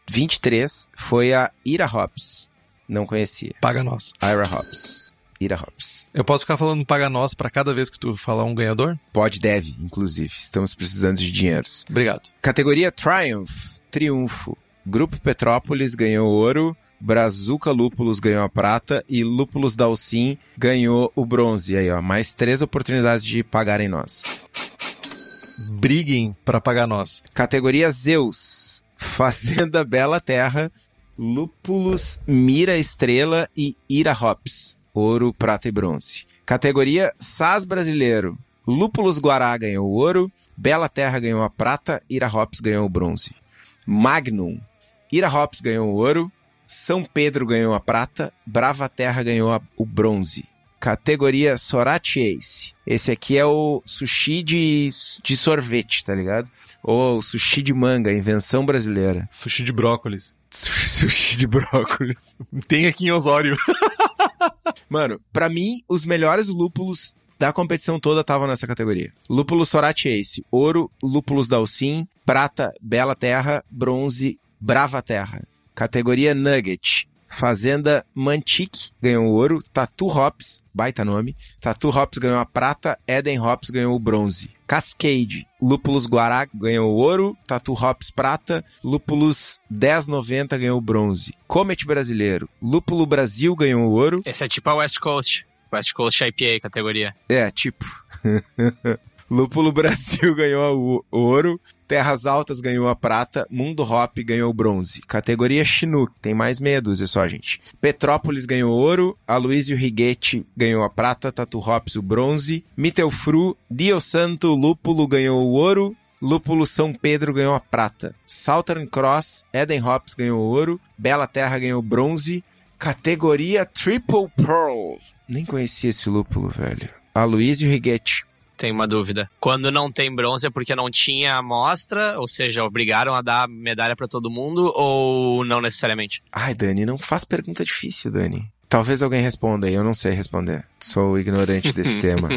2023 foi a Ira Hops. Não conhecia. Paga nós. Ira Hops. Ira Hops. Eu posso ficar falando paga nós pra cada vez que tu falar um ganhador? Pode, deve, inclusive. Estamos precisando de dinheiros. Obrigado. Categoria Triumph. Triunfo. Grupo Petrópolis ganhou ouro. Brazuca Lúpulos ganhou a prata e Lúpulos Dalcin ganhou o bronze. E aí, ó, mais três oportunidades de pagarem nós. briguem pra pagar nós. Categoria Zeus. Fazenda Bela Terra, Lúpulos Mira Estrela e Ira Hops. Ouro, prata e bronze. Categoria SAS Brasileiro. Lúpulos Guará ganhou o ouro, Bela Terra ganhou a prata, Ira Hops ganhou o bronze. Magnum. Ira Hops ganhou o ouro, São Pedro ganhou a prata, Brava Terra ganhou a- o bronze. Categoria Sorachi Ace. Esse aqui é o sushi de, de sorvete, tá ligado? Ou sushi de manga, invenção brasileira. Sushi de brócolis. Sushi de brócolis. Tem aqui em Osório. Mano, pra mim, os melhores lúpulos da competição toda estavam nessa categoria. Lúpulo Sorati Ace, ouro, lúpulos Dalcin, prata, Bela Terra, bronze, Brava Terra. Categoria Nugget. Fazenda Mantique ganhou o ouro, Tatu Hops, baita nome. Tatu Hops ganhou a prata, Eden Hops ganhou o bronze. Cascade, Lúpulos Guará ganhou o ouro, Tatu Hops prata, Lúpulos 1090 ganhou o bronze. Comet Brasileiro, Lúpulo Brasil ganhou o ouro, Esse é tipo a West Coast. West Coast IPA categoria. é, tipo. Lúpulo Brasil ganhou o ouro, Terras Altas ganhou a prata, Mundo Hop ganhou o bronze. Categoria Chinook, tem mais meia dúzia só, gente. Petrópolis ganhou ouro, Aloysio Righetti ganhou a prata, Tatu Hops o bronze, Mitelfru, Dio Santo Lúpulo ganhou o ouro, Lúpulo São Pedro ganhou a prata. Southern Cross, Eden Hops ganhou ouro, Bela Terra ganhou bronze. Categoria Triple Pearl. Nem conhecia esse lúpulo, velho. Aloysio Righetti. Tem uma dúvida. Quando não tem bronze é porque não tinha amostra, ou seja, obrigaram a dar medalha pra todo mundo ou não necessariamente? Ai, Dani, não faz pergunta difícil, Dani. Talvez alguém responda aí, eu não sei responder. Sou ignorante desse tema.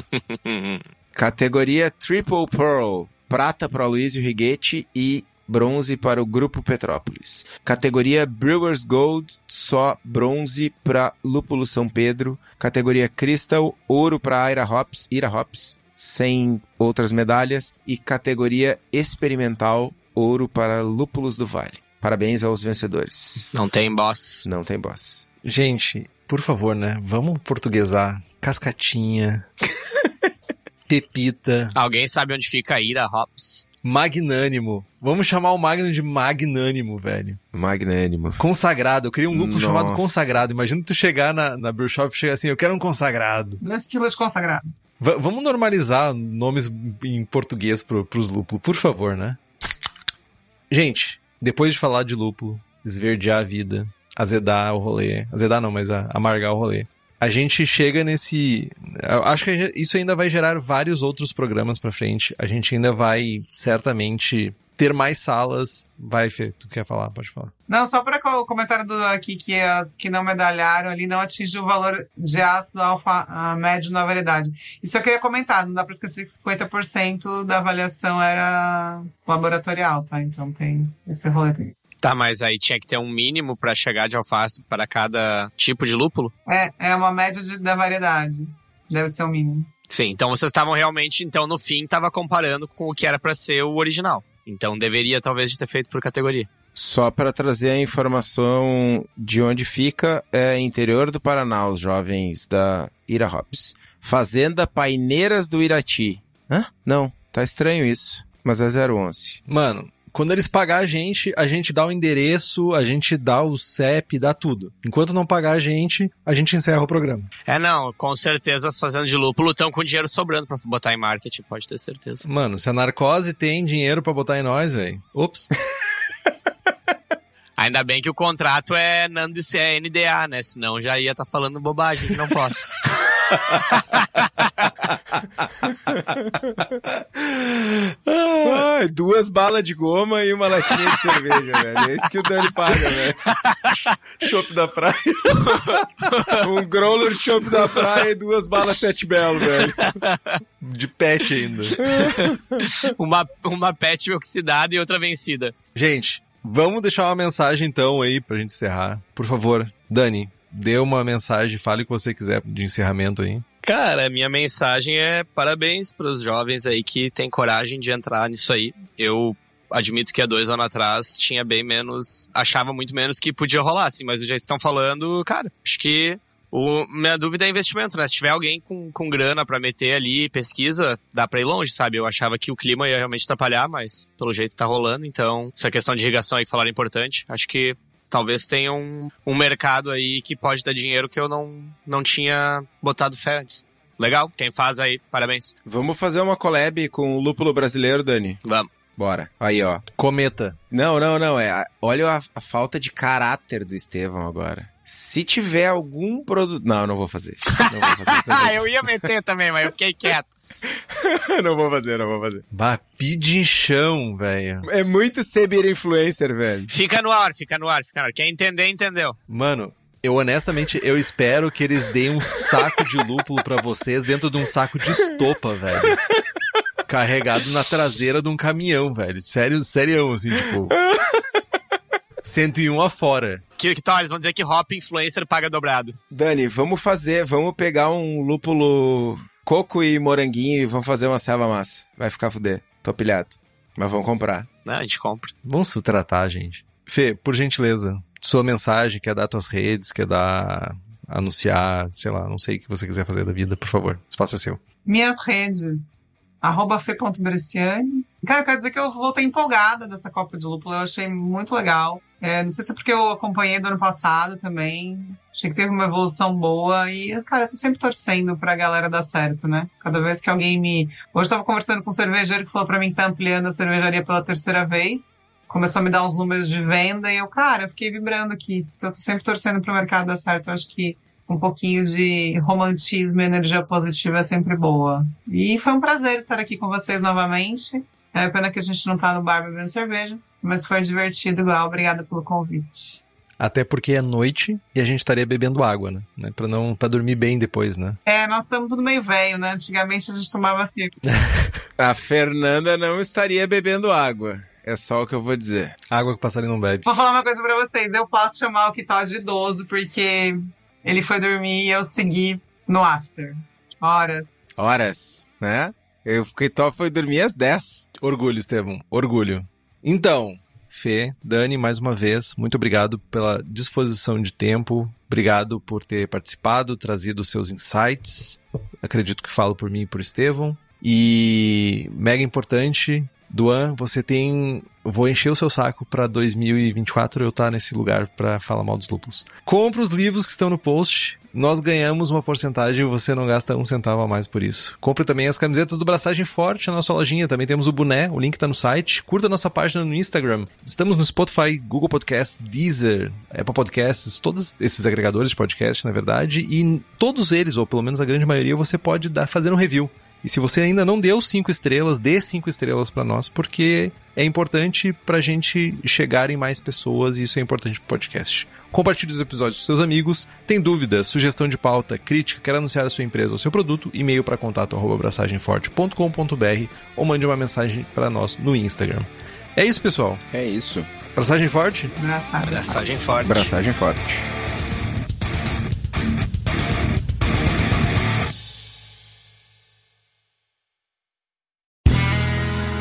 Categoria Triple Pearl. Prata para Aloysio Righetti e bronze para o Grupo Petrópolis. Categoria Brewers Gold, só bronze para Lúpulo São Pedro. Categoria Crystal, ouro para Ira Hops, Ira Hops, sem outras medalhas. E categoria Experimental, ouro para Lúpulos do Vale. Parabéns aos vencedores. Não tem boss. Não tem boss. Gente, por favor, né? Vamos portuguesar. Cascatinha. Pepita. Alguém sabe onde fica a Ira Hops? Magnânimo. Vamos chamar o Magno de Magnânimo, velho. Magnânimo. Consagrado. Eu queria um lúpulo Nossa. chamado Consagrado. Imagina tu chegar na, na brew shop e chegar assim, eu quero um consagrado. Dois quilos de consagrado. Va- vamos normalizar nomes em português pro, pros lúpulos, por favor, né? Gente, depois de falar de lúpulo, esverdear a vida, azedar o rolê, azedar não, mas a- amargar o rolê, a gente chega nesse. Acho que isso ainda vai gerar vários outros programas pra frente. A gente ainda vai, certamente, ter mais salas. Vai, Fê, tu quer falar? Pode falar. Não, só para o comentário do aqui que as que não medalharam ali não atingiu o valor de ácido alfa ah, médio na variedade. Isso eu queria comentar, não dá para esquecer que 50% da avaliação era laboratorial, tá? Então tem esse rolê. também. Tá, mas aí tinha que ter um mínimo pra chegar de alface para cada tipo de lúpulo? É, é uma média de- da variedade. Deve ser o mínimo. Sim, então vocês estavam realmente, então no fim, tava comparando com o que era pra ser o original. Então deveria talvez ter feito por categoria. Só para trazer a informação de onde fica, é interior do Paraná, os jovens da Ira Hops. Fazenda Paineiras do Irati. Hã? Não, tá estranho isso. Mas é 011. Mano, quando eles pagar a gente, a gente dá o endereço, a gente dá o CEP, dá tudo. Enquanto não pagar a gente, a gente encerra o programa. É, não, com certeza as fazendas de lúpulo estão com dinheiro sobrando pra botar em marketing, pode ter certeza. Mano, se a narcose tem dinheiro pra botar em nós, velho. Ops. Ainda bem que o contrato é é NDA, né? Senão já ia estar falando bobagem, que não posso. Ai, duas balas de goma e uma latinha de cerveja, velho. É isso que o Dani paga, velho. Chopp da praia. Um growler chopp da praia e duas balas pet belo, velho. De pet ainda. uma, uma pet oxidada e outra vencida. Gente, vamos deixar uma mensagem então aí pra gente encerrar. Por favor, Dani, dê uma mensagem, fale o que você quiser de encerramento aí. Cara, minha mensagem é parabéns pros jovens aí que têm coragem de entrar nisso aí. Eu admito que há dois anos atrás tinha bem menos. Achava muito menos que podia rolar, assim, mas do jeito que estão falando, cara, acho que O, minha dúvida é investimento, né? Se tiver alguém com, com grana para meter ali, pesquisa, dá pra ir longe, sabe? Eu achava que o clima ia realmente atrapalhar, mas pelo jeito tá rolando. Então, essa questão de irrigação aí que falaram é importante. Acho que talvez tenha um, um mercado aí que pode dar dinheiro que eu não, não tinha botado fé antes. Legal, quem faz aí, parabéns. Vamos fazer uma collab com o lúpulo brasileiro, Dani? Vamos. Bora. Aí, ó. Cometa. Não, não, não. É, olha a, a falta de caráter do Estevão agora. Se tiver algum produto. Não, não vou fazer. Não vou fazer. ah, eu ia meter também, mas eu fiquei quieto. não vou fazer, não vou fazer. Bah, chão, velho. É muito ser influencer, velho. Fica no ar, fica no ar, fica no ar. Quer entender, entendeu. Mano, eu honestamente, eu espero que eles deem um saco de lúpulo para vocês dentro de um saco de estopa, velho carregado na traseira de um caminhão, velho. Sério, sério, assim, tipo. 101 afora. Que, que tal? Eles vão dizer que Hop Influencer paga dobrado. Dani, vamos fazer, vamos pegar um lúpulo coco e moranguinho e vamos fazer uma selva massa. Vai ficar fuder. Tô pilhado. Mas vamos comprar. Não, a gente compra. Vamos se tratar, gente. Fê, por gentileza, sua mensagem, quer dar tuas redes, quer dar anunciar, sei lá, não sei o que você quiser fazer da vida, por favor. O espaço é seu. Minhas redes arroba fe.bresciani. Cara, eu quero dizer que eu voltei empolgada dessa Copa de Lúpulo, eu achei muito legal. É, não sei se é porque eu acompanhei do ano passado também. Achei que teve uma evolução boa e, cara, eu tô sempre torcendo pra galera dar certo, né? Cada vez que alguém me. Hoje eu tava conversando com um cervejeiro que falou pra mim que tá ampliando a cervejaria pela terceira vez. Começou a me dar uns números de venda e eu, cara, eu fiquei vibrando aqui. Então eu tô sempre torcendo pro mercado dar certo. Eu acho que um pouquinho de romantismo e energia positiva é sempre boa. E foi um prazer estar aqui com vocês novamente. É pena que a gente não tá no bar bebendo cerveja, mas foi divertido igual. Obrigada pelo convite. Até porque é noite e a gente estaria bebendo água, né? né? Pra não para dormir bem depois, né? É, nós estamos tudo meio velho, né? Antigamente a gente tomava assim. a Fernanda não estaria bebendo água. É só o que eu vou dizer. Água que o passarinho não bebe. Vou falar uma coisa para vocês. Eu posso chamar o que tá de idoso, porque ele foi dormir e eu segui no after. Horas. Horas, né? Eu fiquei top, foi dormir às 10. Orgulho, Estevam. Orgulho. Então, Fê, Dani, mais uma vez, muito obrigado pela disposição de tempo. Obrigado por ter participado, trazido seus insights. Acredito que falo por mim e por Estevão. E mega importante, Duan, você tem. Vou encher o seu saco para 2024 eu estar tá nesse lugar para falar mal dos lúpulos. Compre os livros que estão no post. Nós ganhamos uma porcentagem e você não gasta um centavo a mais por isso. Compre também as camisetas do Braçagem Forte na nossa lojinha. Também temos o boné, o link está no site. Curta nossa página no Instagram. Estamos no Spotify, Google Podcasts, Deezer, Apple Podcasts, todos esses agregadores de podcast, na verdade. E todos eles, ou pelo menos a grande maioria, você pode dar, fazer um review. E se você ainda não deu cinco estrelas, dê cinco estrelas para nós, porque é importante para a gente chegar em mais pessoas e isso é importante para o podcast. Compartilhe os episódios com seus amigos. Tem dúvida, sugestão de pauta, crítica, quer anunciar a sua empresa ou seu produto? E-mail para contato abraçagemforte.com.br ou mande uma mensagem para nós no Instagram. É isso, pessoal. É isso. Braçagem forte? Braçagem forte. Braçagem forte.